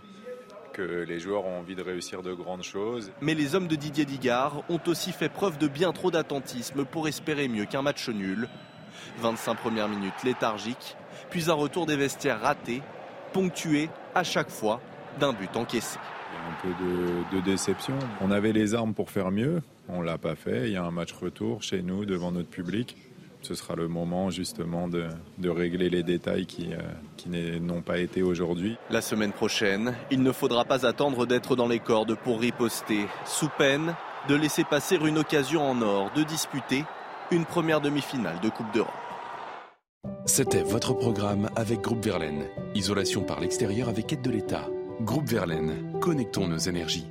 que les joueurs ont envie de réussir de grandes choses. Mais les hommes de Didier Digard ont aussi fait preuve de bien trop d'attentisme pour espérer mieux qu'un match nul. 25 premières minutes léthargiques, puis un retour des vestiaires raté, ponctué à chaque fois d'un but encaissé. Il y a un peu de, de déception. On avait les armes pour faire mieux, on l'a pas fait. Il y a un match retour chez nous devant notre public ce sera le moment justement de, régler les détails qui, euh, qui n'ont pas été aujourd'hui. La semaine prochaine, il ne faudra pas attendre d'être dans les cordes pour riposter, sous peine de laisser passer une occasion en or de disputer une première demi-finale de Coupe d'Europe. C'était votre programme avec Groupe Verlaine. Isolation par l'extérieur avec aide de l'État. Groupe Verlaine, connectons nos énergies.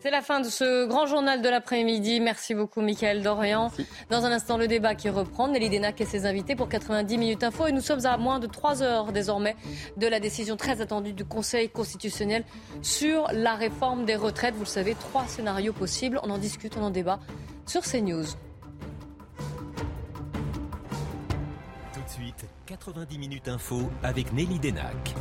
C'est la fin de ce grand journal de l'après-midi. Merci beaucoup, Michael Dorian. Dans un instant, le débat qui reprend. Nelly Denac et ses invités pour 90 minutes info. Et nous sommes à moins de 3 heures désormais de la décision très attendue du Conseil constitutionnel sur la réforme des retraites. Vous le savez, trois scénarios possibles. On en discute, on en débat sur CNews. Tout de suite, 90 minutes info avec Nelly Denac.